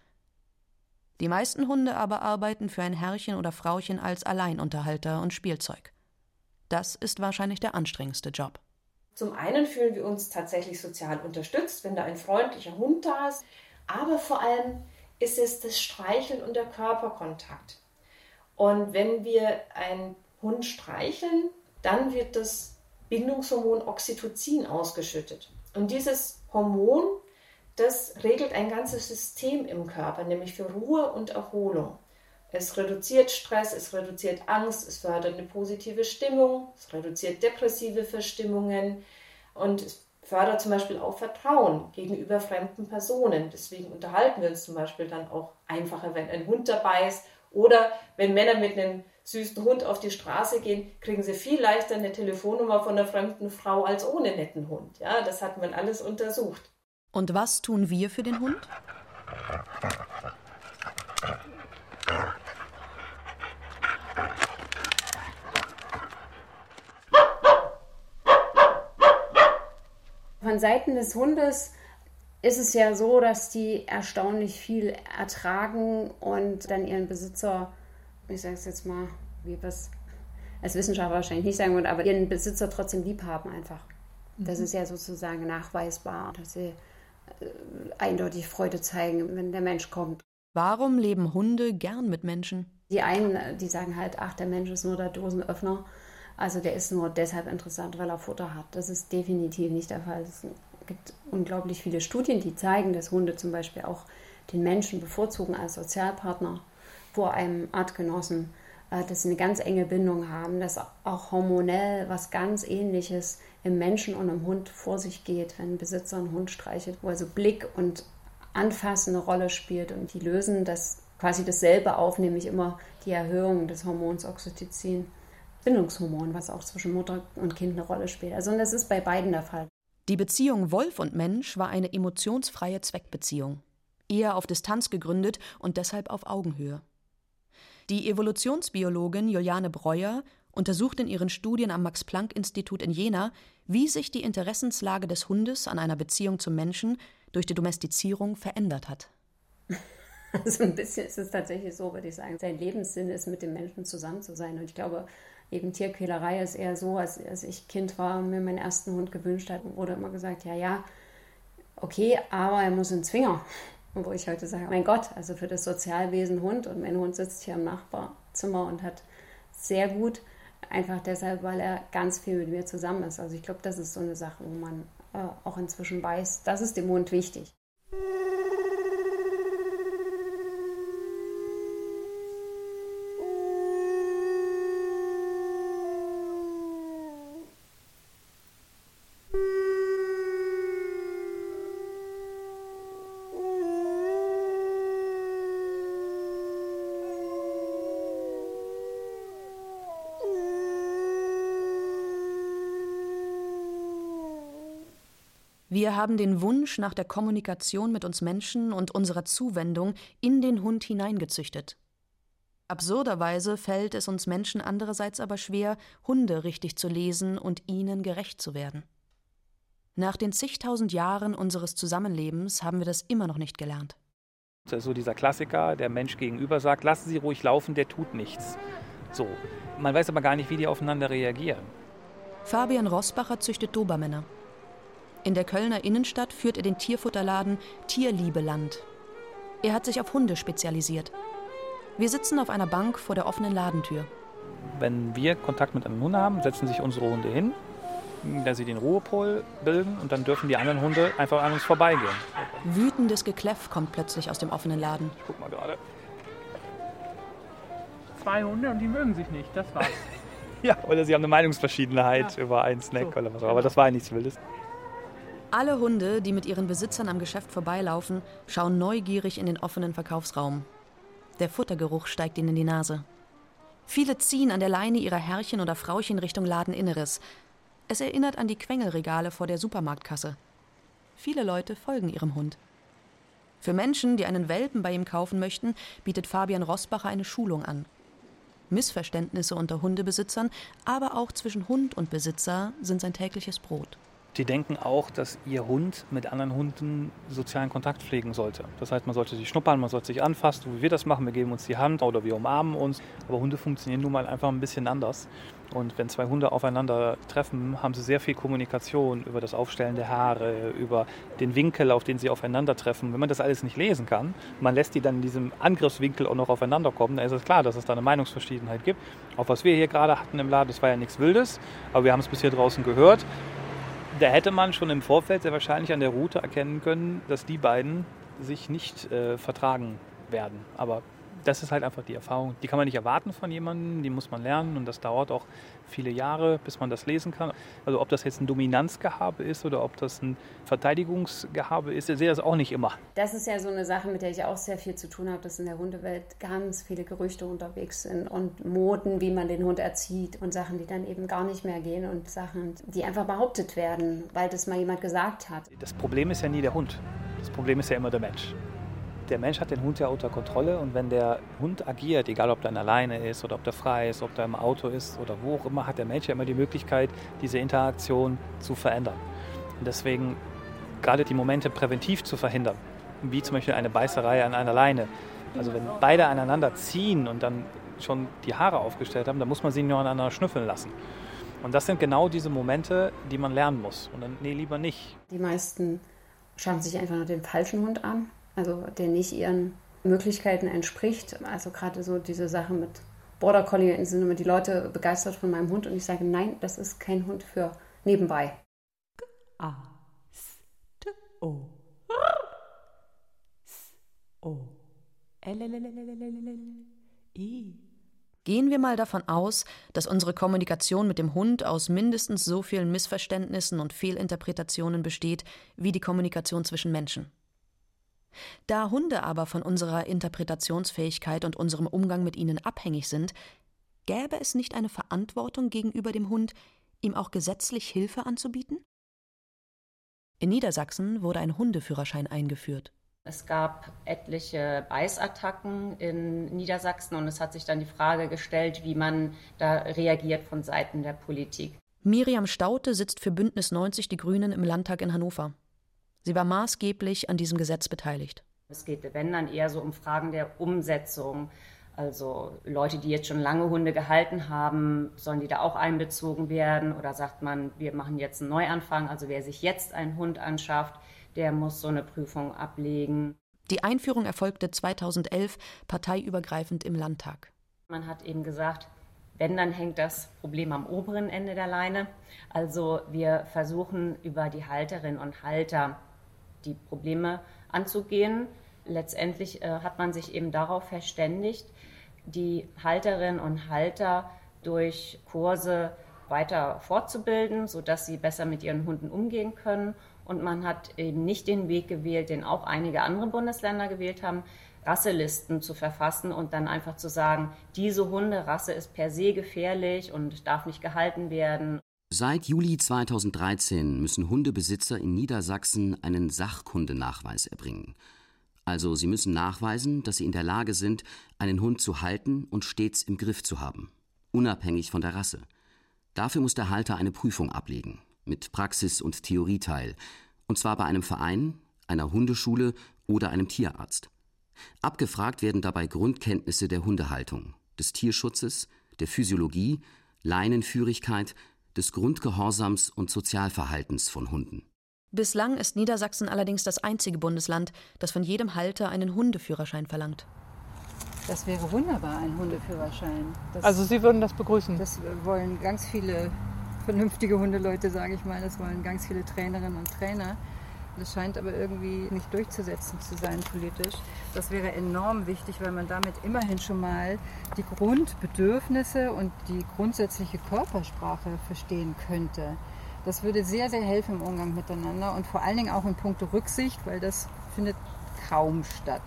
Die meisten Hunde aber arbeiten für ein Herrchen oder Frauchen als Alleinunterhalter und Spielzeug. Das ist wahrscheinlich der anstrengendste Job. Zum einen fühlen wir uns tatsächlich sozial unterstützt, wenn da ein freundlicher Hund da ist, aber vor allem ist es das Streicheln und der Körperkontakt. Und wenn wir einen Hund streicheln, dann wird das Bindungshormon Oxytocin ausgeschüttet. Und dieses Hormon, das regelt ein ganzes System im Körper, nämlich für Ruhe und Erholung. Es reduziert Stress, es reduziert Angst, es fördert eine positive Stimmung, es reduziert depressive Verstimmungen und es fördert zum Beispiel auch Vertrauen gegenüber fremden Personen. Deswegen unterhalten wir uns zum Beispiel dann auch einfacher, wenn ein Hund dabei ist oder wenn Männer mit einem süßen Hund auf die Straße gehen, kriegen sie viel leichter eine Telefonnummer von einer fremden Frau als ohne netten Hund. Ja, das hat man alles untersucht. Und was tun wir für den Hund? Von Seiten des Hundes ist es ja so, dass die erstaunlich viel ertragen und dann ihren Besitzer ich sage es jetzt mal, wie es als Wissenschaftler wahrscheinlich nicht sagen würde, aber ihren Besitzer trotzdem lieb haben einfach. Das mhm. ist ja sozusagen nachweisbar, dass sie äh, eindeutig Freude zeigen, wenn der Mensch kommt. Warum leben Hunde gern mit Menschen? Die einen, die sagen halt, ach, der Mensch ist nur der Dosenöffner. Also der ist nur deshalb interessant, weil er Futter hat. Das ist definitiv nicht der Fall. Es gibt unglaublich viele Studien, die zeigen, dass Hunde zum Beispiel auch den Menschen bevorzugen als Sozialpartner vor einem Artgenossen, äh, dass sie eine ganz enge Bindung haben, dass auch hormonell was ganz ähnliches im Menschen und im Hund vor sich geht, wenn ein Besitzer einen Hund streichelt, wo also Blick und Anfassen eine Rolle spielt und die lösen das quasi dasselbe auf, nämlich immer die Erhöhung des Hormons Oxytocin. Bindungshormon, was auch zwischen Mutter und Kind eine Rolle spielt. Also das ist bei beiden der Fall. Die Beziehung Wolf und Mensch war eine emotionsfreie Zweckbeziehung, eher auf Distanz gegründet und deshalb auf Augenhöhe. Die Evolutionsbiologin Juliane Breuer untersucht in ihren Studien am Max-Planck-Institut in Jena, wie sich die Interessenslage des Hundes an einer Beziehung zum Menschen durch die Domestizierung verändert hat. Also ein bisschen ist es tatsächlich so, würde ich sagen. Sein Lebenssinn ist, mit dem Menschen zusammen zu sein. Und ich glaube, eben Tierquälerei ist eher so, als, als ich Kind war und mir meinen ersten Hund gewünscht hat, wurde immer gesagt, ja, ja, okay, aber er muss einen Zwinger. Und wo ich heute sage, mein Gott, also für das Sozialwesen Hund und mein Hund sitzt hier im Nachbarzimmer und hat sehr gut, einfach deshalb, weil er ganz viel mit mir zusammen ist. Also ich glaube, das ist so eine Sache, wo man äh, auch inzwischen weiß, das ist dem Hund wichtig. Wir haben den Wunsch nach der Kommunikation mit uns Menschen und unserer Zuwendung in den Hund hineingezüchtet. Absurderweise fällt es uns Menschen andererseits aber schwer, Hunde richtig zu lesen und ihnen gerecht zu werden. Nach den zigtausend Jahren unseres Zusammenlebens haben wir das immer noch nicht gelernt. So dieser Klassiker, der Mensch gegenüber sagt, lassen Sie ruhig laufen, der tut nichts. So. Man weiß aber gar nicht, wie die aufeinander reagieren. Fabian Rossbacher züchtet Dobermänner. In der Kölner Innenstadt führt er den Tierfutterladen Tierliebeland. Er hat sich auf Hunde spezialisiert. Wir sitzen auf einer Bank vor der offenen Ladentür. Wenn wir Kontakt mit einem Hund haben, setzen sich unsere Hunde hin, da sie den Ruhepol bilden und dann dürfen die anderen Hunde einfach an uns vorbeigehen. Wütendes Gekläff kommt plötzlich aus dem offenen Laden. Ich guck mal gerade. Zwei Hunde und die mögen sich nicht, das war's. ja, oder sie haben eine Meinungsverschiedenheit ja. über einen Snack so. oder was. Aber das war ja nichts Wildes. Alle Hunde, die mit ihren Besitzern am Geschäft vorbeilaufen, schauen neugierig in den offenen Verkaufsraum. Der Futtergeruch steigt ihnen in die Nase. Viele ziehen an der Leine ihrer Herrchen oder Frauchen Richtung Ladeninneres. Es erinnert an die Quengelregale vor der Supermarktkasse. Viele Leute folgen ihrem Hund. Für Menschen, die einen Welpen bei ihm kaufen möchten, bietet Fabian Rossbacher eine Schulung an. Missverständnisse unter Hundebesitzern, aber auch zwischen Hund und Besitzer sind sein tägliches Brot. Die denken auch, dass ihr Hund mit anderen Hunden sozialen Kontakt pflegen sollte. Das heißt, man sollte sich schnuppern, man sollte sich anfassen, wie wir das machen. Wir geben uns die Hand oder wir umarmen uns. Aber Hunde funktionieren nun mal einfach ein bisschen anders. Und wenn zwei Hunde aufeinander treffen, haben sie sehr viel Kommunikation über das Aufstellen der Haare, über den Winkel, auf den sie aufeinander treffen. Wenn man das alles nicht lesen kann, man lässt die dann in diesem Angriffswinkel auch noch aufeinander kommen, dann ist es klar, dass es da eine Meinungsverschiedenheit gibt. Auch was wir hier gerade hatten im Laden, das war ja nichts Wildes, aber wir haben es bis hier draußen gehört da hätte man schon im Vorfeld sehr wahrscheinlich an der Route erkennen können, dass die beiden sich nicht äh, vertragen werden. Aber das ist halt einfach die Erfahrung. Die kann man nicht erwarten von jemandem, die muss man lernen und das dauert auch viele Jahre, bis man das lesen kann. Also ob das jetzt ein Dominanzgehabe ist oder ob das ein Verteidigungsgehabe ist, ich sehe das auch nicht immer. Das ist ja so eine Sache, mit der ich auch sehr viel zu tun habe, dass in der Hundewelt ganz viele Gerüchte unterwegs sind und Moden, wie man den Hund erzieht und Sachen, die dann eben gar nicht mehr gehen und Sachen, die einfach behauptet werden, weil das mal jemand gesagt hat. Das Problem ist ja nie der Hund. Das Problem ist ja immer der Mensch der Mensch hat den Hund ja unter Kontrolle und wenn der Hund agiert, egal ob der alleine ist oder ob der frei ist, ob der im Auto ist oder wo auch immer, hat der Mensch ja immer die Möglichkeit, diese Interaktion zu verändern. Und deswegen gerade die Momente präventiv zu verhindern, wie zum Beispiel eine Beißerei an einer Leine. Also wenn beide aneinander ziehen und dann schon die Haare aufgestellt haben, dann muss man sie nur aneinander schnüffeln lassen. Und das sind genau diese Momente, die man lernen muss. Und dann, nee, lieber nicht. Die meisten schauen sich einfach nur den falschen Hund an also der nicht ihren Möglichkeiten entspricht. Also gerade so diese Sache mit Border Collie sind immer die Leute begeistert von meinem Hund und ich sage, nein, das ist kein Hund für nebenbei. Gehen wir mal davon aus, dass unsere Kommunikation mit dem Hund aus mindestens so vielen Missverständnissen und Fehlinterpretationen besteht wie die Kommunikation zwischen Menschen. Da Hunde aber von unserer Interpretationsfähigkeit und unserem Umgang mit ihnen abhängig sind, gäbe es nicht eine Verantwortung gegenüber dem Hund, ihm auch gesetzlich Hilfe anzubieten? In Niedersachsen wurde ein Hundeführerschein eingeführt. Es gab etliche Beißattacken in Niedersachsen und es hat sich dann die Frage gestellt, wie man da reagiert von Seiten der Politik. Miriam Staute sitzt für Bündnis 90 Die Grünen im Landtag in Hannover. Sie war maßgeblich an diesem Gesetz beteiligt. Es geht, wenn dann eher so um Fragen der Umsetzung. Also Leute, die jetzt schon lange Hunde gehalten haben, sollen die da auch einbezogen werden? Oder sagt man, wir machen jetzt einen Neuanfang? Also wer sich jetzt einen Hund anschafft, der muss so eine Prüfung ablegen. Die Einführung erfolgte 2011 parteiübergreifend im Landtag. Man hat eben gesagt, Wenn, dann hängt das Problem am oberen Ende der Leine. Also wir versuchen über die Halterinnen und Halter die Probleme anzugehen. Letztendlich äh, hat man sich eben darauf verständigt, die Halterinnen und Halter durch Kurse weiter fortzubilden, sodass sie besser mit ihren Hunden umgehen können. Und man hat eben nicht den Weg gewählt, den auch einige andere Bundesländer gewählt haben, Rasselisten zu verfassen und dann einfach zu sagen, diese Hunderasse ist per se gefährlich und darf nicht gehalten werden. Seit Juli 2013 müssen Hundebesitzer in Niedersachsen einen Sachkundenachweis erbringen. Also sie müssen nachweisen, dass sie in der Lage sind, einen Hund zu halten und stets im Griff zu haben, unabhängig von der Rasse. Dafür muss der Halter eine Prüfung ablegen, mit Praxis- und Theorieteil, und zwar bei einem Verein, einer Hundeschule oder einem Tierarzt. Abgefragt werden dabei Grundkenntnisse der Hundehaltung, des Tierschutzes, der Physiologie, Leinenführigkeit, des Grundgehorsams und Sozialverhaltens von Hunden. Bislang ist Niedersachsen allerdings das einzige Bundesland, das von jedem Halter einen Hundeführerschein verlangt. Das wäre wunderbar, ein Hundeführerschein. Das, also Sie würden das begrüßen? Das wollen ganz viele vernünftige Hundeleute, sage ich mal. Das wollen ganz viele Trainerinnen und Trainer. Das scheint aber irgendwie nicht durchzusetzen zu sein politisch. Das wäre enorm wichtig, weil man damit immerhin schon mal die Grundbedürfnisse und die grundsätzliche Körpersprache verstehen könnte. Das würde sehr, sehr helfen im Umgang miteinander und vor allen Dingen auch in puncto Rücksicht, weil das findet kaum statt.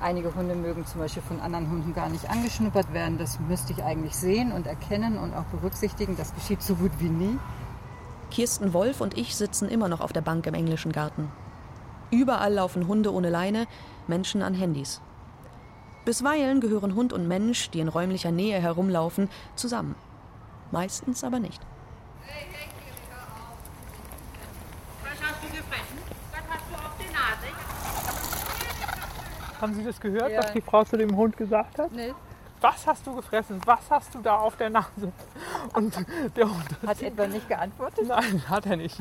Einige Hunde mögen zum Beispiel von anderen Hunden gar nicht angeschnuppert werden. Das müsste ich eigentlich sehen und erkennen und auch berücksichtigen. Das geschieht so gut wie nie. Kirsten Wolf und ich sitzen immer noch auf der Bank im englischen Garten. Überall laufen Hunde ohne Leine, Menschen an Handys. Bisweilen gehören Hund und Mensch, die in räumlicher Nähe herumlaufen, zusammen. Meistens aber nicht. Was hast du gefressen? Was hast du auf der Nase? Haben Sie das gehört, ja. was die Frau zu dem Hund gesagt hat? Nee was hast du gefressen? Was hast du da auf der Nase? Und der Hund hat, hat etwa nicht geantwortet? Nein, hat er nicht.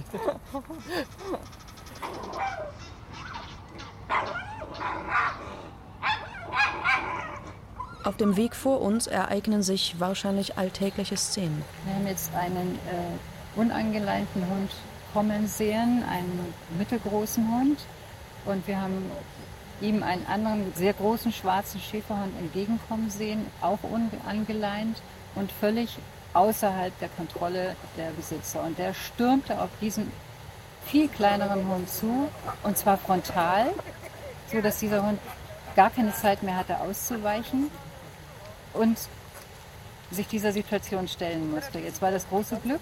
Auf dem Weg vor uns ereignen sich wahrscheinlich alltägliche Szenen. Wir haben jetzt einen äh, unangeleinten Hund kommen sehen, einen mittelgroßen Hund. Und wir haben ihm einen anderen sehr großen schwarzen Schäferhund entgegenkommen sehen, auch unangeleint und völlig außerhalb der Kontrolle der Besitzer. Und der stürmte auf diesen viel kleineren Hund zu, und zwar frontal, so dass dieser Hund gar keine Zeit mehr hatte auszuweichen und sich dieser Situation stellen musste. Jetzt war das große Glück,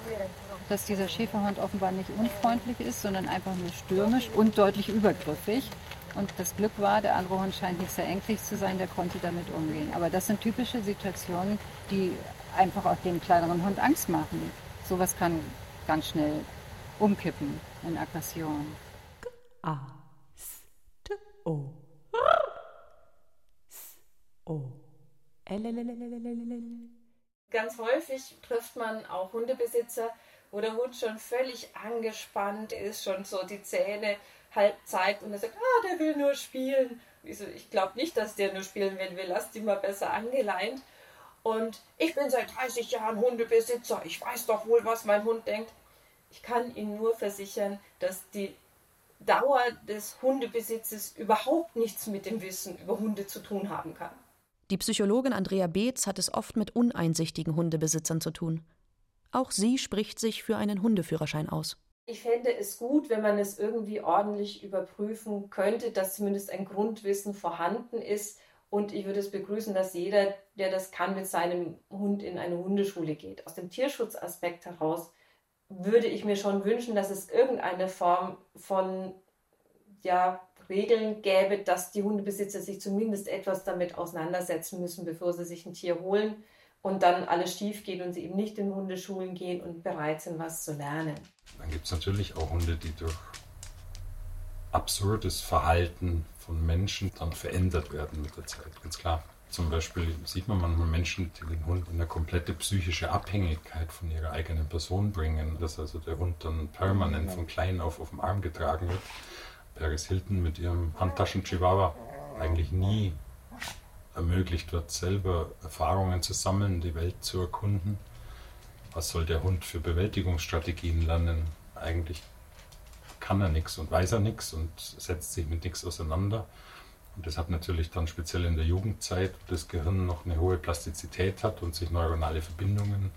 dass dieser Schäferhund offenbar nicht unfreundlich ist, sondern einfach nur stürmisch und deutlich übergriffig. Und das Glück war, der andere Hund scheint nicht sehr ängstlich zu sein, der konnte damit umgehen. Aber das sind typische Situationen, die einfach auch dem kleineren Hund Angst machen. Sowas kann ganz schnell umkippen in Aggression. A, S, T, O. S, O. Ganz häufig trifft man auch Hundebesitzer, wo der Hund schon völlig angespannt ist, schon so die Zähne halb zeigt und er sagt, ah, der will nur spielen. Ich, so, ich glaube nicht, dass der nur spielen will, wir lassen die mal besser angeleint. Und ich bin seit 30 Jahren Hundebesitzer, ich weiß doch wohl, was mein Hund denkt. Ich kann Ihnen nur versichern, dass die Dauer des Hundebesitzes überhaupt nichts mit dem Wissen über Hunde zu tun haben kann. Die Psychologin Andrea Beetz hat es oft mit uneinsichtigen Hundebesitzern zu tun. Auch sie spricht sich für einen Hundeführerschein aus. Ich fände es gut, wenn man es irgendwie ordentlich überprüfen könnte, dass zumindest ein Grundwissen vorhanden ist. Und ich würde es begrüßen, dass jeder, der das kann, mit seinem Hund in eine Hundeschule geht. Aus dem Tierschutzaspekt heraus würde ich mir schon wünschen, dass es irgendeine Form von ja, Regeln gäbe, dass die Hundebesitzer sich zumindest etwas damit auseinandersetzen müssen, bevor sie sich ein Tier holen und dann alles schief geht und sie eben nicht in Hundeschulen gehen und bereit sind, was zu lernen. Dann gibt es natürlich auch Hunde, die durch absurdes Verhalten von Menschen dann verändert werden mit der Zeit, ganz klar. Zum Beispiel sieht man manchmal Menschen, die den Hund in eine komplette psychische Abhängigkeit von ihrer eigenen Person bringen, dass also der Hund dann permanent von klein auf auf dem Arm getragen wird. Paris Hilton mit ihrem Handtaschen-Chihuahua eigentlich nie ermöglicht wird, selber Erfahrungen zu sammeln, die Welt zu erkunden. Was soll der Hund für Bewältigungsstrategien lernen? Eigentlich kann er nichts und weiß er nichts und setzt sich mit nichts auseinander. Und das hat natürlich dann speziell in der Jugendzeit, wo das Gehirn noch eine hohe Plastizität hat und sich neuronale Verbindungen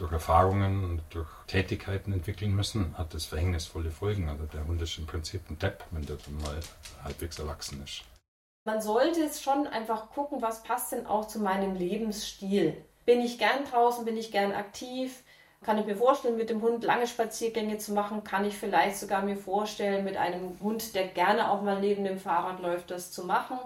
durch Erfahrungen und durch Tätigkeiten entwickeln müssen, hat das verhängnisvolle Folgen. Also der Hund ist im Prinzip ein Depp, wenn der dann mal halbwegs erwachsen ist. Man sollte es schon einfach gucken, was passt denn auch zu meinem Lebensstil. Bin ich gern draußen, bin ich gern aktiv? Kann ich mir vorstellen, mit dem Hund lange Spaziergänge zu machen? Kann ich vielleicht sogar mir vorstellen, mit einem Hund, der gerne auch mal neben dem Fahrrad läuft, das zu machen?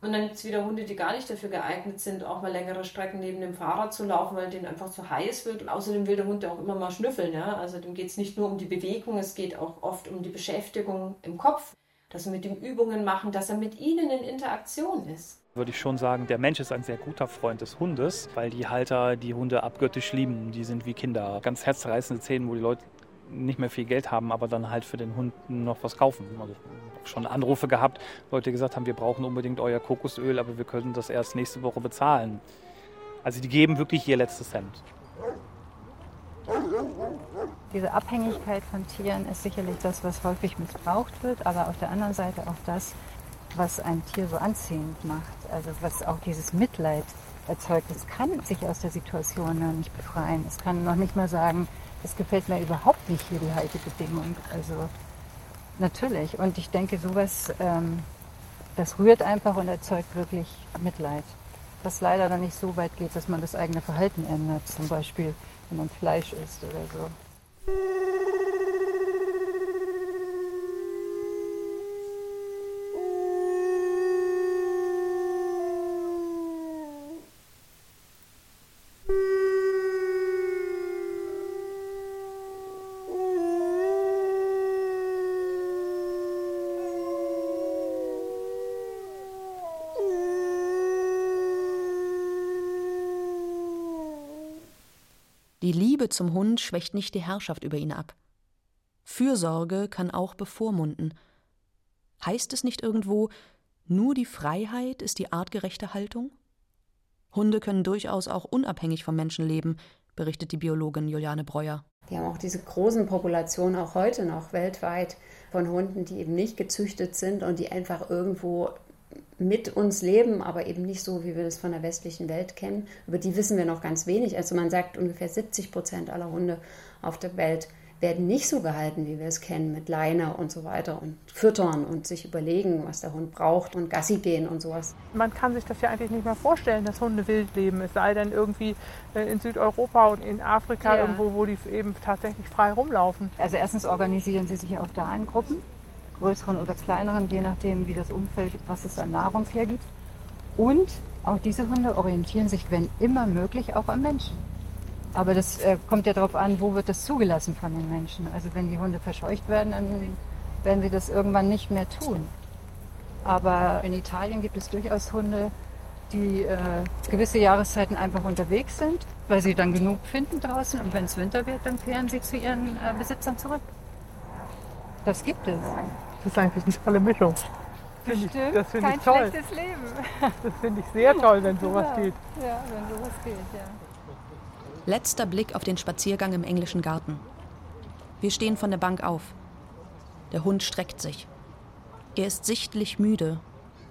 Und dann gibt es wieder Hunde, die gar nicht dafür geeignet sind, auch mal längere Strecken neben dem Fahrrad zu laufen, weil denen einfach zu heiß wird. Und außerdem will der Hund ja auch immer mal schnüffeln. Ja? Also dem geht es nicht nur um die Bewegung, es geht auch oft um die Beschäftigung im Kopf, dass wir mit ihm Übungen machen, dass er mit ihnen in Interaktion ist. Würde ich schon sagen, der Mensch ist ein sehr guter Freund des Hundes, weil die Halter die Hunde abgöttisch lieben. Die sind wie Kinder. Ganz herzreißende Szenen, wo die Leute nicht mehr viel Geld haben, aber dann halt für den Hund noch was kaufen. Also schon Anrufe gehabt, Leute gesagt haben, wir brauchen unbedingt euer Kokosöl, aber wir können das erst nächste Woche bezahlen. Also die geben wirklich ihr letztes Cent. Diese Abhängigkeit von Tieren ist sicherlich das, was häufig missbraucht wird, aber auf der anderen Seite auch das, was ein Tier so anziehend macht. Also was auch dieses Mitleid erzeugt. Es kann sich aus der Situation noch nicht befreien. Es kann noch nicht mal sagen, es gefällt mir überhaupt nicht hier die Haltebedingung. Also natürlich. Und ich denke, sowas, ähm, das rührt einfach und erzeugt wirklich Mitleid. Was leider dann nicht so weit geht, dass man das eigene Verhalten ändert. Zum Beispiel, wenn man Fleisch isst oder so. Die Liebe zum Hund schwächt nicht die Herrschaft über ihn ab. Fürsorge kann auch bevormunden. Heißt es nicht irgendwo, nur die Freiheit ist die artgerechte Haltung? Hunde können durchaus auch unabhängig vom Menschen leben, berichtet die Biologin Juliane Breuer. Wir haben auch diese großen Populationen auch heute noch weltweit von Hunden, die eben nicht gezüchtet sind und die einfach irgendwo mit uns leben, aber eben nicht so, wie wir das von der westlichen Welt kennen. Über die wissen wir noch ganz wenig. Also man sagt, ungefähr 70 Prozent aller Hunde auf der Welt werden nicht so gehalten, wie wir es kennen, mit Leine und so weiter und füttern und sich überlegen, was der Hund braucht und Gassi gehen und sowas. Man kann sich das ja eigentlich nicht mehr vorstellen, dass Hunde wild leben, es sei denn irgendwie äh, in Südeuropa und in Afrika Ja. irgendwo, wo die eben tatsächlich frei rumlaufen. Also erstens organisieren sie sich auch da in Gruppen, größeren oder kleineren, je nachdem, wie das Umfeld, was es an Nahrung hergibt. Und auch diese Hunde orientieren sich, wenn immer möglich, auch am Menschen. Aber das äh, kommt ja darauf an, wo wird das zugelassen von den Menschen. Also wenn die Hunde verscheucht werden, dann werden sie das irgendwann nicht mehr tun. Aber in Italien gibt es durchaus Hunde, die äh, gewisse Jahreszeiten einfach unterwegs sind, weil sie dann genug finden draußen. Und wenn es Winter wird, dann kehren sie zu ihren äh, Besitzern zurück. Das gibt es. Das ist eigentlich eine tolle Mischung. Ich, Bestimmt das finde kein ich toll. schlechtes Leben. Das finde ich sehr toll, wenn sowas Ja, geht. Ja, wenn sowas geht, ja. Letzter Blick auf den Spaziergang im englischen Garten. Wir stehen von der Bank auf. Der Hund streckt sich. Er ist sichtlich müde.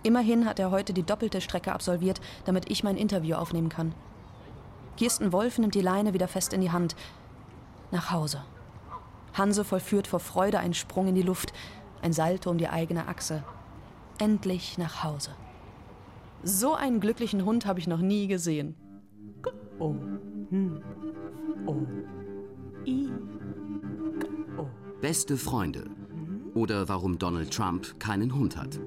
Immerhin hat er heute die doppelte Strecke absolviert, damit ich mein Interview aufnehmen kann. Kirsten Wolf nimmt die Leine wieder fest in die Hand. Nach Hause. Hanse vollführt vor Freude einen Sprung in die Luft, ein Salto um die eigene Achse. Endlich nach Hause. So einen glücklichen Hund habe ich noch nie gesehen. Hm, I. Beste Freunde oder warum Donald Trump keinen Hund hat.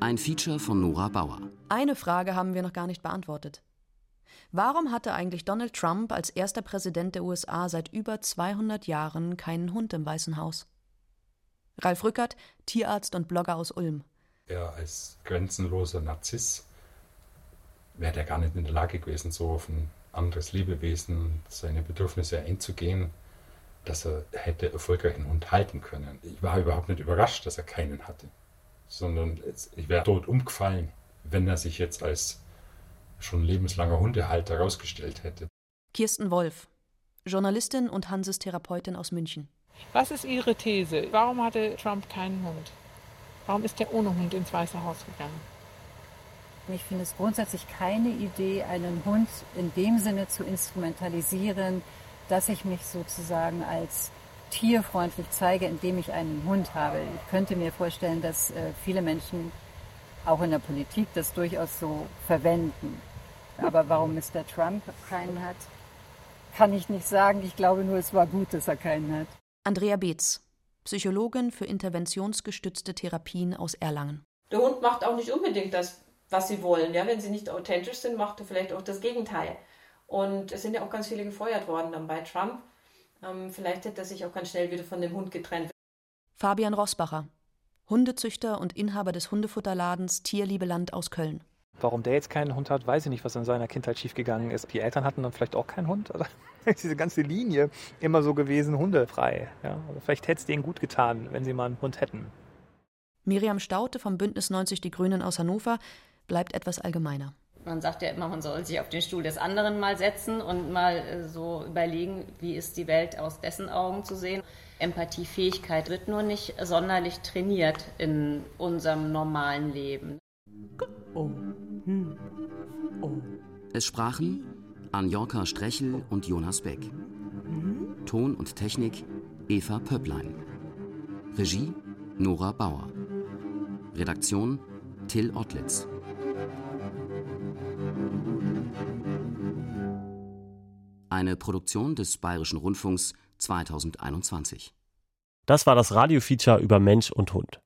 Ein Feature von Nora Bauer. Eine Frage haben wir noch gar nicht beantwortet. Warum hatte eigentlich Donald Trump als erster Präsident der USA seit über 200 Jahren keinen Hund im Weißen Haus? Ralf Rückert, Tierarzt und Blogger aus Ulm. Er als grenzenloser Narziss wäre der gar nicht in der Lage gewesen, so auf ein anderes Lebewesen seine Bedürfnisse einzugehen, dass er hätte erfolgreich einen Hund halten können. Ich war überhaupt nicht überrascht, dass er keinen hatte, sondern ich wäre tot umgefallen, wenn er sich jetzt als schon lebenslanger Hundehalter herausgestellt hätte. Kirsten Wolf, Journalistin und Hanses-Therapeutin aus München. Was ist Ihre These? Warum hatte Trump keinen Hund? Warum ist er ohne Hund ins Weiße Haus gegangen? Ich finde es grundsätzlich keine Idee, einen Hund in dem Sinne zu instrumentalisieren, dass ich mich sozusagen als tierfreundlich zeige, indem ich einen Hund habe. Ich könnte mir vorstellen, dass äh, viele Menschen auch in der Politik das durchaus so verwenden. Aber warum Mr. Trump keinen hat, kann ich nicht sagen. Ich glaube nur, es war gut, dass er keinen hat. Andrea Beetz, Psychologin für interventionsgestützte Therapien aus Erlangen. Der Hund macht auch nicht unbedingt das, was sie wollen. Ja, wenn sie nicht authentisch sind, macht er vielleicht auch das Gegenteil. Und es sind ja auch ganz viele gefeuert worden dann bei Trump. Ähm, vielleicht hätte er sich auch ganz schnell wieder von dem Hund getrennt. Fabian Rossbacher, Hundezüchter und Inhaber des Hundefutterladens Tierliebeland aus Köln. Warum der jetzt keinen Hund hat, weiß ich nicht, was in seiner Kindheit schiefgegangen ist. Die Eltern hatten dann vielleicht auch keinen Hund. Oder ist diese ganze Linie immer so gewesen, hundefrei. Ja? Also vielleicht hätte es denen gut getan, wenn sie mal einen Hund hätten. Miriam Staute vom Bündnis 90 Die Grünen aus Hannover bleibt etwas allgemeiner. Man sagt ja immer, man soll sich auf den Stuhl des anderen mal setzen und mal äh, so überlegen, wie ist die Welt aus dessen Augen zu sehen. Empathiefähigkeit wird nur nicht sonderlich trainiert in unserem normalen Leben. Oh. Hm. Es sprachen Anjorka Strechel und Jonas Beck. Ton und Technik Eva Pöpplein. Regie Nora Bauer. Redaktion Till Ottlitz. Eine Produktion des Bayerischen Rundfunks 2021. Das war das Radiofeature über Mensch und Hund.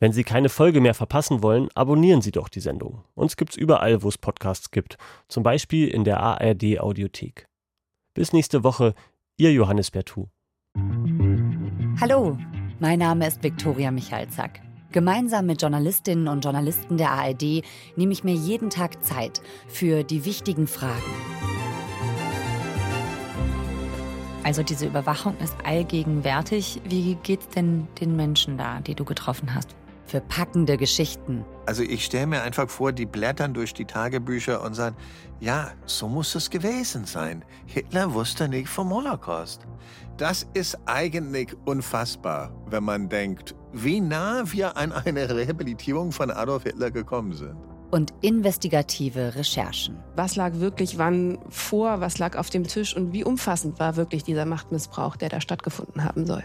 Wenn Sie keine Folge mehr verpassen wollen, abonnieren Sie doch die Sendung. Uns gibt's überall, wo es Podcasts gibt, zum Beispiel in der ARD Audiothek. Bis nächste Woche, Ihr Johannes Bertou. Hallo, mein Name ist Viktoria Michalzack. Gemeinsam mit Journalistinnen und Journalisten der ARD nehme ich mir jeden Tag Zeit für die wichtigen Fragen. Also diese Überwachung ist allgegenwärtig. Wie geht's denn den Menschen da, die du getroffen hast? Für packende Geschichten. Also ich stelle mir einfach vor, die blättern durch die Tagebücher und sagen, ja, so muss es gewesen sein. Hitler wusste nicht vom Holocaust. Das ist eigentlich unfassbar, wenn man denkt, wie nah wir an eine Rehabilitierung von Adolf Hitler gekommen sind und investigative Recherchen. Was lag wirklich wann vor, was lag auf dem Tisch und wie umfassend war wirklich dieser Machtmissbrauch, der da stattgefunden haben soll.